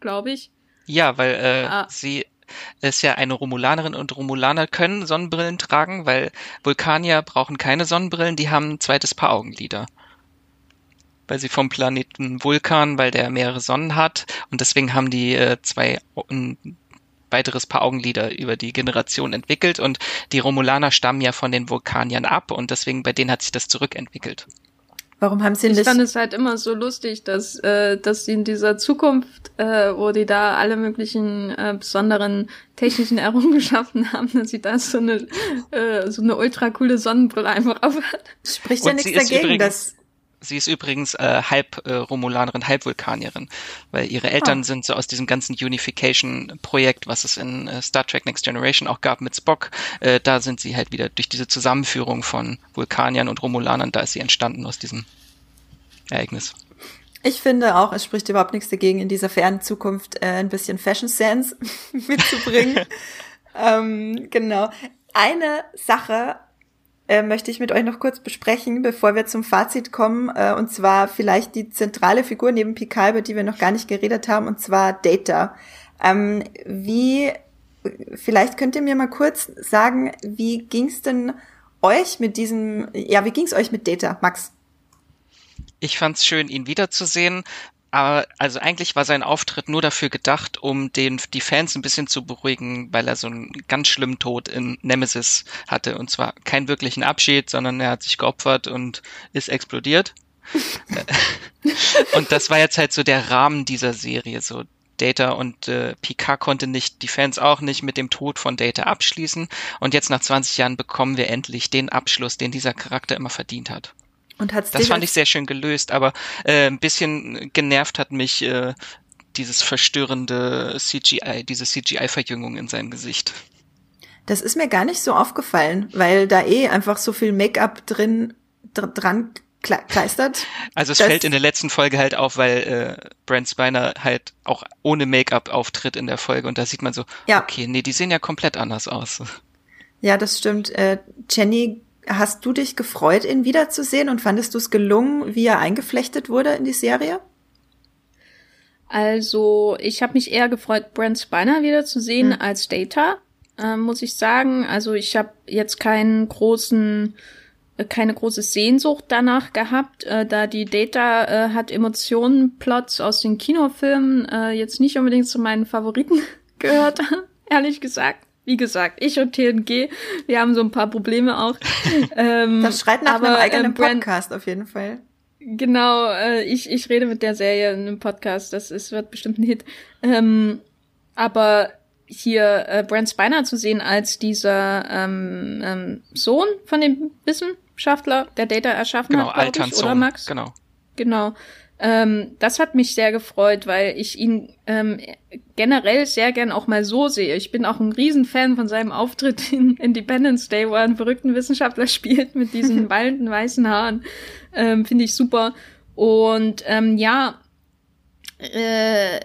glaube ich. Ja, weil äh, ah. sie ist ja eine Romulanerin und Romulaner können Sonnenbrillen tragen, weil Vulkanier brauchen keine Sonnenbrillen, die haben ein zweites Paar Augenlider weil sie vom Planeten Vulkan, weil der mehrere Sonnen hat und deswegen haben die äh, zwei ein weiteres Paar Augenlider über die Generation entwickelt und die Romulaner stammen ja von den Vulkaniern ab und deswegen bei denen hat sich das zurückentwickelt. Warum haben sie nicht? Ich fand es halt immer so lustig, dass, äh, dass sie in dieser Zukunft, äh, wo die da alle möglichen äh, besonderen technischen Errungenschaften haben, dass sie da so eine, äh, so eine ultra coole Sonnenbrille einfach aufhat. Spricht ja nichts dagegen, dass Sie ist übrigens äh, halb äh, Romulanerin, halb Vulkanierin, weil ihre Eltern oh. sind so aus diesem ganzen Unification-Projekt, was es in äh, Star Trek Next Generation auch gab mit Spock. Äh, da sind sie halt wieder durch diese Zusammenführung von Vulkaniern und Romulanern, da ist sie entstanden aus diesem Ereignis. Ich finde auch, es spricht überhaupt nichts dagegen, in dieser fernen Zukunft äh, ein bisschen Fashion Sense mitzubringen. ähm, genau. Eine Sache äh, möchte ich mit euch noch kurz besprechen, bevor wir zum Fazit kommen. Äh, und zwar vielleicht die zentrale Figur neben Picard, über die wir noch gar nicht geredet haben, und zwar Data. Ähm, wie, vielleicht könnt ihr mir mal kurz sagen, wie ging's denn euch mit diesem, ja, wie ging's euch mit Data, Max? Ich fand's schön, ihn wiederzusehen. Aber also eigentlich war sein Auftritt nur dafür gedacht, um den die Fans ein bisschen zu beruhigen, weil er so einen ganz schlimmen Tod in Nemesis hatte und zwar keinen wirklichen Abschied, sondern er hat sich geopfert und ist explodiert. und das war jetzt halt so der Rahmen dieser Serie, so Data und äh, Picard konnte nicht, die Fans auch nicht mit dem Tod von Data abschließen und jetzt nach 20 Jahren bekommen wir endlich den Abschluss, den dieser Charakter immer verdient hat. Und hat's das fand ich sehr schön gelöst, aber äh, ein bisschen genervt hat mich äh, dieses verstörende CGI, diese CGI-Verjüngung in seinem Gesicht. Das ist mir gar nicht so aufgefallen, weil da eh einfach so viel Make-up drin dr dran kleistert. Also es fällt in der letzten Folge halt auf, weil äh, Brent Spiner halt auch ohne Make-up auftritt in der Folge und da sieht man so, ja. okay, nee, die sehen ja komplett anders aus. Ja, das stimmt. Äh, Jenny, hast du dich gefreut, ihn wiederzusehen und fandest du es gelungen, wie er eingeflechtet wurde in die Serie? Also, ich habe mich eher gefreut, Brent Spiner wiederzusehen hm. als Data, äh, muss ich sagen. Also, ich habe jetzt keinen großen äh, keine große Sehnsucht danach gehabt, äh, da die Data äh, hat Emotionen, Plots aus den Kinofilmen äh, jetzt nicht unbedingt zu meinen Favoriten gehört, ehrlich gesagt. Wie gesagt, ich und TNG, wir haben so ein paar Probleme auch. ähm, das schreit nach aber, einem eigenen äh, Podcast auf jeden Fall. Genau, äh, ich, ich rede mit der Serie in einem Podcast, das ist, wird bestimmt ein Hit. Ähm, aber hier äh, Brent Spiner zu sehen als dieser ähm, ähm, Sohn von dem Wissenschaftler, der Data erschaffen genau, hat, ich, oder Max? Genau. Genau. Ähm, das hat mich sehr gefreut, weil ich ihn ähm, generell sehr gern auch mal so sehe. Ich bin auch ein Riesenfan von seinem Auftritt in Independence Day, wo er einen verrückten Wissenschaftler spielt mit diesen wallenden weißen Haaren. Ähm, Finde ich super. Und ähm, ja, äh,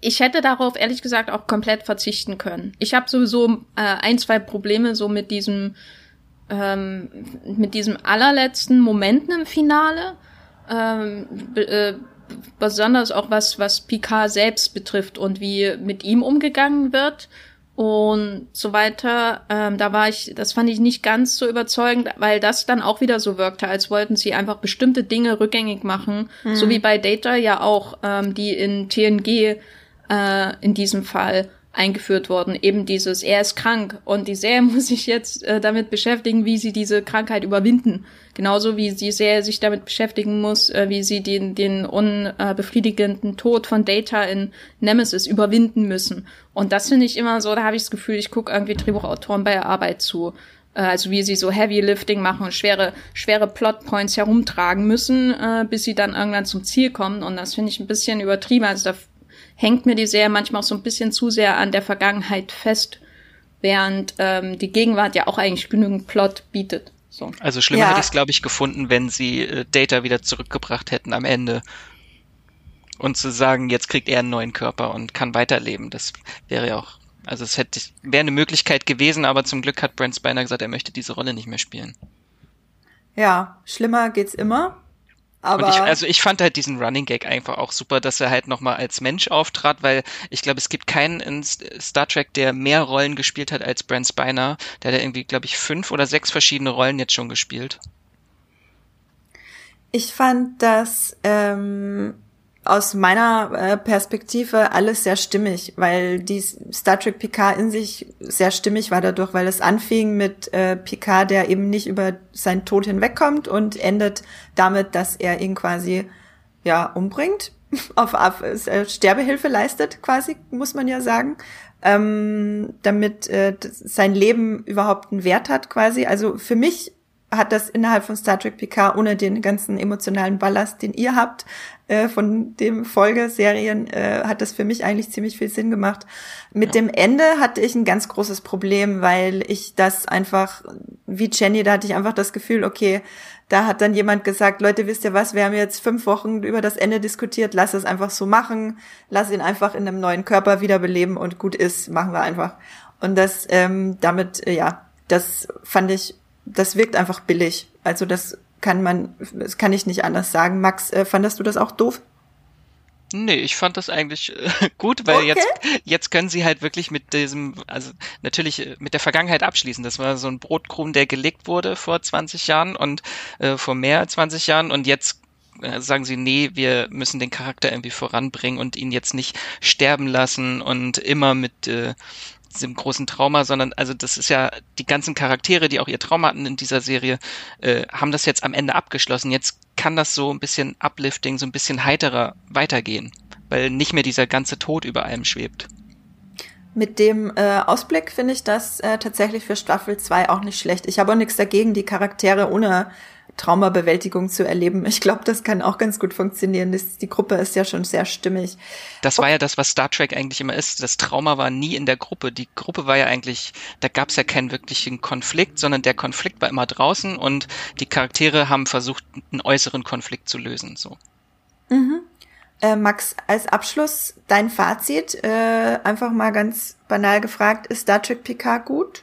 ich hätte darauf ehrlich gesagt auch komplett verzichten können. Ich habe sowieso äh, ein, zwei Probleme so mit diesem ähm, mit diesem allerletzten Momenten im Finale. Ähm, äh, besonders auch was, was Picard selbst betrifft und wie mit ihm umgegangen wird und so weiter. Ähm, da war ich, das fand ich nicht ganz so überzeugend, weil das dann auch wieder so wirkte, als wollten sie einfach bestimmte Dinge rückgängig machen, mhm. so wie bei Data ja auch, ähm, die in TNG äh, in diesem Fall eingeführt worden. Eben dieses, er ist krank und die Serie muss sich jetzt äh, damit beschäftigen, wie sie diese Krankheit überwinden. Genauso wie die Serie sich damit beschäftigen muss, äh, wie sie den, den unbefriedigenden Tod von Data in Nemesis überwinden müssen. Und das finde ich immer so, da habe ich das Gefühl, ich gucke irgendwie Drehbuchautoren bei der Arbeit zu. Äh, also wie sie so Heavy Lifting machen und schwere, schwere Plotpoints herumtragen müssen, äh, bis sie dann irgendwann zum Ziel kommen. Und das finde ich ein bisschen übertrieben. Also da hängt mir die Serie manchmal auch so ein bisschen zu sehr an der Vergangenheit fest, während ähm, die Gegenwart ja auch eigentlich genügend Plot bietet. So. Also schlimmer ja. hätte ich es, glaube ich, gefunden, wenn sie äh, Data wieder zurückgebracht hätten am Ende. Und zu sagen, jetzt kriegt er einen neuen Körper und kann weiterleben. Das wäre ja auch, also es hätte, wäre eine Möglichkeit gewesen, aber zum Glück hat Brent Spiner gesagt, er möchte diese Rolle nicht mehr spielen. Ja, schlimmer geht's immer. Aber ich, also ich fand halt diesen Running Gag einfach auch super, dass er halt nochmal als Mensch auftrat, weil ich glaube, es gibt keinen in Star Trek, der mehr Rollen gespielt hat als Brent Spiner. Der hat ja irgendwie, glaube ich, fünf oder sechs verschiedene Rollen jetzt schon gespielt. Ich fand das ähm, aus meiner äh, Perspektive alles sehr stimmig, weil die Star Trek Picard in sich sehr stimmig war dadurch, weil es anfing mit äh, Picard, der eben nicht über seinen Tod hinwegkommt und endet damit, dass er ihn quasi ja umbringt, auf, auf äh, Sterbehilfe leistet, quasi muss man ja sagen, ähm, damit äh, sein Leben überhaupt einen Wert hat, quasi. Also für mich hat das innerhalb von Star Trek PK ohne den ganzen emotionalen Ballast, den ihr habt, äh, von dem Folgeserien, äh, hat das für mich eigentlich ziemlich viel Sinn gemacht. Mit ja. dem Ende hatte ich ein ganz großes Problem, weil ich das einfach, wie Jenny, da hatte ich einfach das Gefühl, okay, da hat dann jemand gesagt, Leute, wisst ihr was, wir haben jetzt fünf Wochen über das Ende diskutiert, lass es einfach so machen, lass ihn einfach in einem neuen Körper wiederbeleben und gut ist, machen wir einfach. Und das, ähm, damit, äh, ja, das fand ich das wirkt einfach billig. Also das kann man, das kann ich nicht anders sagen. Max, äh, fandest du das auch doof? Nee, ich fand das eigentlich äh, gut, weil okay. jetzt, jetzt können sie halt wirklich mit diesem, also natürlich äh, mit der Vergangenheit abschließen. Das war so ein Brotkrumen, der gelegt wurde vor 20 Jahren und äh, vor mehr als 20 Jahren und jetzt äh, sagen sie, nee, wir müssen den Charakter irgendwie voranbringen und ihn jetzt nicht sterben lassen und immer mit äh, diesem großen Trauma, sondern also das ist ja die ganzen Charaktere, die auch ihr Trauma hatten in dieser Serie, äh, haben das jetzt am Ende abgeschlossen. Jetzt kann das so ein bisschen uplifting, so ein bisschen heiterer weitergehen, weil nicht mehr dieser ganze Tod über allem schwebt. Mit dem äh, Ausblick finde ich das äh, tatsächlich für Staffel 2 auch nicht schlecht. Ich habe auch nichts dagegen, die Charaktere ohne Traumabewältigung zu erleben. Ich glaube, das kann auch ganz gut funktionieren. Das, die Gruppe ist ja schon sehr stimmig. Das war ja das, was Star Trek eigentlich immer ist. Das Trauma war nie in der Gruppe. Die Gruppe war ja eigentlich, da gab es ja keinen wirklichen Konflikt, sondern der Konflikt war immer draußen und die Charaktere haben versucht, einen äußeren Konflikt zu lösen. So. Mhm. Äh, Max, als Abschluss dein Fazit, äh, einfach mal ganz banal gefragt, ist Star Trek PK gut?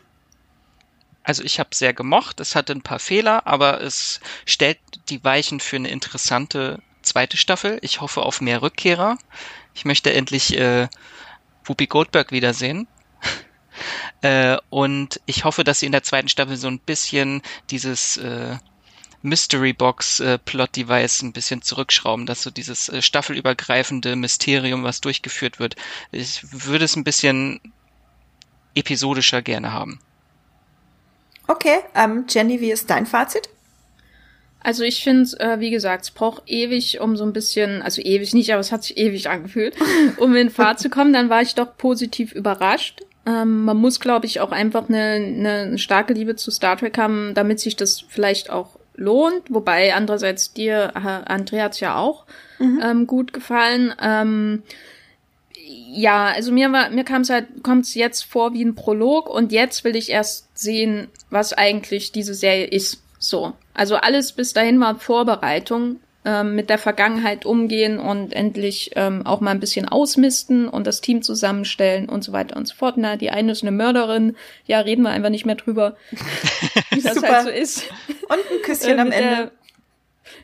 Also ich habe sehr gemocht, es hatte ein paar Fehler, aber es stellt die Weichen für eine interessante zweite Staffel. Ich hoffe auf mehr Rückkehrer. Ich möchte endlich äh, Whoopi Goldberg wiedersehen. äh, und ich hoffe, dass sie in der zweiten Staffel so ein bisschen dieses äh, Mystery Box äh, Plot Device ein bisschen zurückschrauben, dass so dieses äh, staffelübergreifende Mysterium, was durchgeführt wird, ich würde es ein bisschen episodischer gerne haben. Okay, ähm, Jenny, wie ist dein Fazit? Also ich finde, äh, wie gesagt, es braucht ewig, um so ein bisschen, also ewig nicht, aber es hat sich ewig angefühlt, um in Fahrt zu kommen. Dann war ich doch positiv überrascht. Ähm, man muss, glaube ich, auch einfach eine, eine starke Liebe zu Star Trek haben, damit sich das vielleicht auch lohnt. Wobei andererseits dir, äh, Andrea, hat's ja auch mhm. ähm, gut gefallen. Ähm, ja, also mir war, mir kam es halt, kommt es jetzt vor wie ein Prolog und jetzt will ich erst sehen, was eigentlich diese Serie ist. So. Also alles bis dahin war Vorbereitung ähm, mit der Vergangenheit umgehen und endlich ähm, auch mal ein bisschen ausmisten und das Team zusammenstellen und so weiter und so fort. Na, die eine ist eine Mörderin, ja, reden wir einfach nicht mehr drüber, wie das halt so ist. Und ein Küsschen am Ende.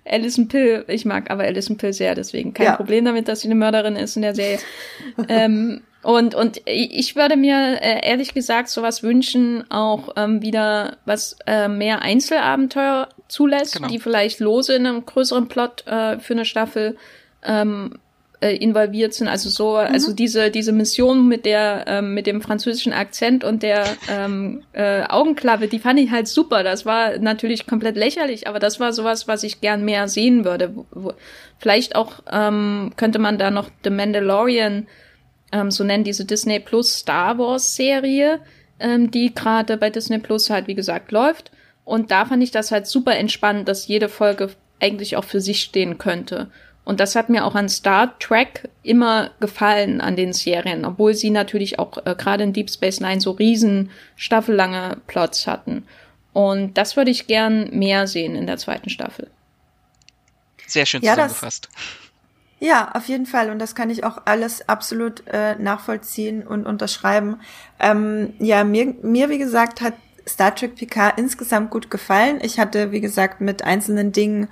Alison Pill, ich mag aber Alison Pill sehr, deswegen kein ja. Problem damit, dass sie eine Mörderin ist in der Serie. ähm, und, und ich würde mir äh, ehrlich gesagt sowas wünschen, auch ähm, wieder was äh, mehr Einzelabenteuer zulässt, genau. die vielleicht lose in einem größeren Plot äh, für eine Staffel ähm, äh, involviert sind. Also so, mhm. also diese diese Mission mit der ähm, mit dem französischen Akzent und der ähm, äh, Augenklappe, die fand ich halt super. Das war natürlich komplett lächerlich, aber das war sowas, was ich gern mehr sehen würde. Vielleicht auch ähm, könnte man da noch The Mandalorian ähm, so nennen diese Disney Plus Star Wars Serie, ähm, die gerade bei Disney Plus halt wie gesagt läuft. Und da fand ich das halt super entspannt, dass jede Folge eigentlich auch für sich stehen könnte. Und das hat mir auch an Star Trek immer gefallen an den Serien, obwohl sie natürlich auch äh, gerade in Deep Space Nine so riesen staffellange Plots hatten. Und das würde ich gern mehr sehen in der zweiten Staffel. Sehr schön ja, zusammengefasst. Das, ja, auf jeden Fall. Und das kann ich auch alles absolut äh, nachvollziehen und unterschreiben. Ähm, ja, mir, mir, wie gesagt, hat Star Trek PK insgesamt gut gefallen. Ich hatte, wie gesagt, mit einzelnen Dingen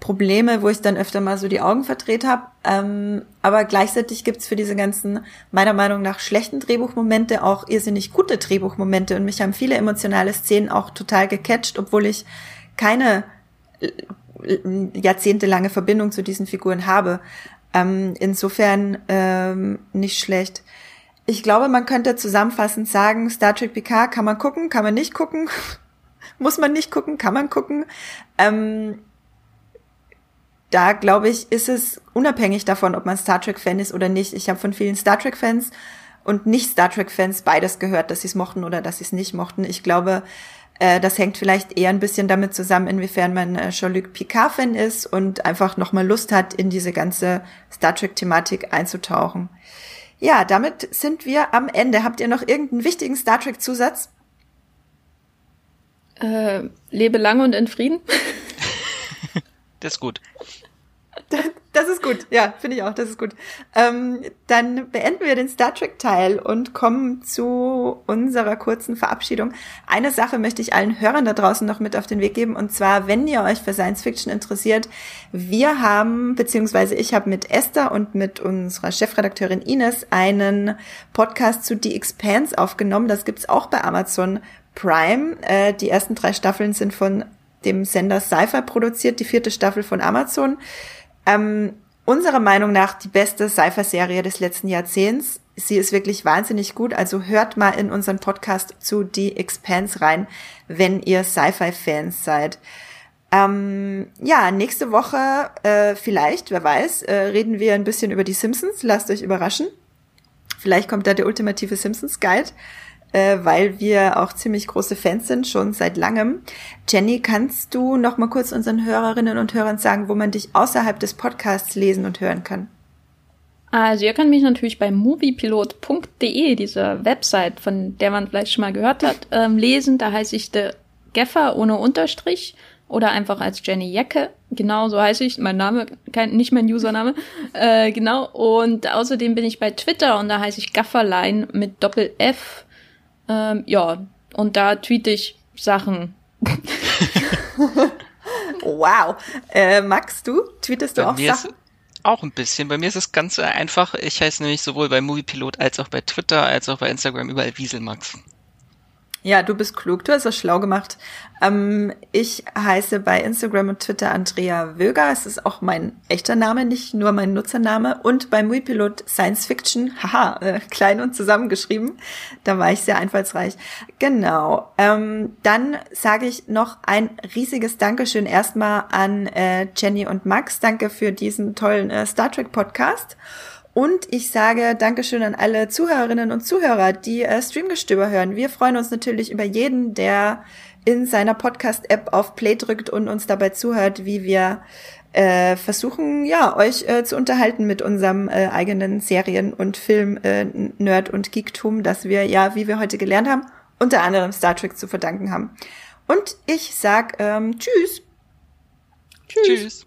Probleme, wo ich dann öfter mal so die Augen verdreht habe. Ähm, aber gleichzeitig gibt's für diese ganzen, meiner Meinung nach, schlechten Drehbuchmomente auch irrsinnig gute Drehbuchmomente. Und mich haben viele emotionale Szenen auch total gecatcht, obwohl ich keine äh, jahrzehntelange Verbindung zu diesen Figuren habe. Ähm, insofern ähm, nicht schlecht. Ich glaube, man könnte zusammenfassend sagen, Star Trek PK kann man gucken, kann man nicht gucken. Muss man nicht gucken, kann man gucken. Ähm, da glaube ich, ist es unabhängig davon, ob man Star Trek-Fan ist oder nicht. Ich habe von vielen Star Trek-Fans und nicht Star Trek-Fans beides gehört, dass sie es mochten oder dass sie es nicht mochten. Ich glaube, äh, das hängt vielleicht eher ein bisschen damit zusammen, inwiefern man äh, Jean-Luc Picard-Fan ist und einfach nochmal Lust hat, in diese ganze Star Trek-Thematik einzutauchen. Ja, damit sind wir am Ende. Habt ihr noch irgendeinen wichtigen Star Trek-Zusatz? Äh, lebe lange und in Frieden. Das ist gut. Das ist gut, ja, finde ich auch, das ist gut. Ähm, dann beenden wir den Star Trek-Teil und kommen zu unserer kurzen Verabschiedung. Eine Sache möchte ich allen Hörern da draußen noch mit auf den Weg geben, und zwar, wenn ihr euch für Science Fiction interessiert, wir haben, beziehungsweise ich habe mit Esther und mit unserer Chefredakteurin Ines einen Podcast zu The Expanse aufgenommen. Das gibt's auch bei Amazon Prime. Äh, die ersten drei Staffeln sind von dem Sender Sci-Fi produziert, die vierte Staffel von Amazon. Ähm, unserer Meinung nach die beste Sci-Fi-Serie des letzten Jahrzehnts. Sie ist wirklich wahnsinnig gut, also hört mal in unseren Podcast zu The Expanse rein, wenn ihr Sci-Fi-Fans seid. Ähm, ja, nächste Woche äh, vielleicht, wer weiß, äh, reden wir ein bisschen über die Simpsons. Lasst euch überraschen. Vielleicht kommt da der ultimative Simpsons Guide. Äh, weil wir auch ziemlich große Fans sind, schon seit langem. Jenny, kannst du noch mal kurz unseren Hörerinnen und Hörern sagen, wo man dich außerhalb des Podcasts lesen und hören kann? Also ihr könnt mich natürlich bei moviepilot.de, dieser Website, von der man vielleicht schon mal gehört hat, ähm, lesen. Da heiße ich The Geffer ohne Unterstrich oder einfach als Jenny Jacke. Genau so heiße ich. Mein Name, kein, nicht mein Username. Äh, genau. Und außerdem bin ich bei Twitter und da heiße ich Gafferlein mit Doppel F. Ähm, ja, und da tweete ich Sachen. wow. Äh, Max, du? Tweetest du Bei auch mir Sachen? Ist auch ein bisschen. Bei mir ist es ganz einfach. Ich heiße nämlich sowohl bei Moviepilot als auch bei Twitter als auch bei Instagram überall Wieselmax. Ja, du bist klug, du hast das schlau gemacht. Ähm, ich heiße bei Instagram und Twitter Andrea Wöger. Es ist auch mein echter Name, nicht nur mein Nutzername. Und bei Muipilot Science Fiction, haha, äh, klein und zusammengeschrieben. Da war ich sehr einfallsreich. Genau. Ähm, dann sage ich noch ein riesiges Dankeschön erstmal an äh, Jenny und Max. Danke für diesen tollen äh, Star Trek Podcast. Und ich sage Dankeschön an alle Zuhörerinnen und Zuhörer, die äh, Streamgestöber hören. Wir freuen uns natürlich über jeden, der in seiner Podcast-App auf Play drückt und uns dabei zuhört, wie wir äh, versuchen, ja, euch äh, zu unterhalten mit unserem äh, eigenen Serien- und Film-Nerd- äh, und Geektum, das wir ja, wie wir heute gelernt haben, unter anderem Star Trek zu verdanken haben. Und ich sag ähm, Tschüss. Tschüss. Tschüss.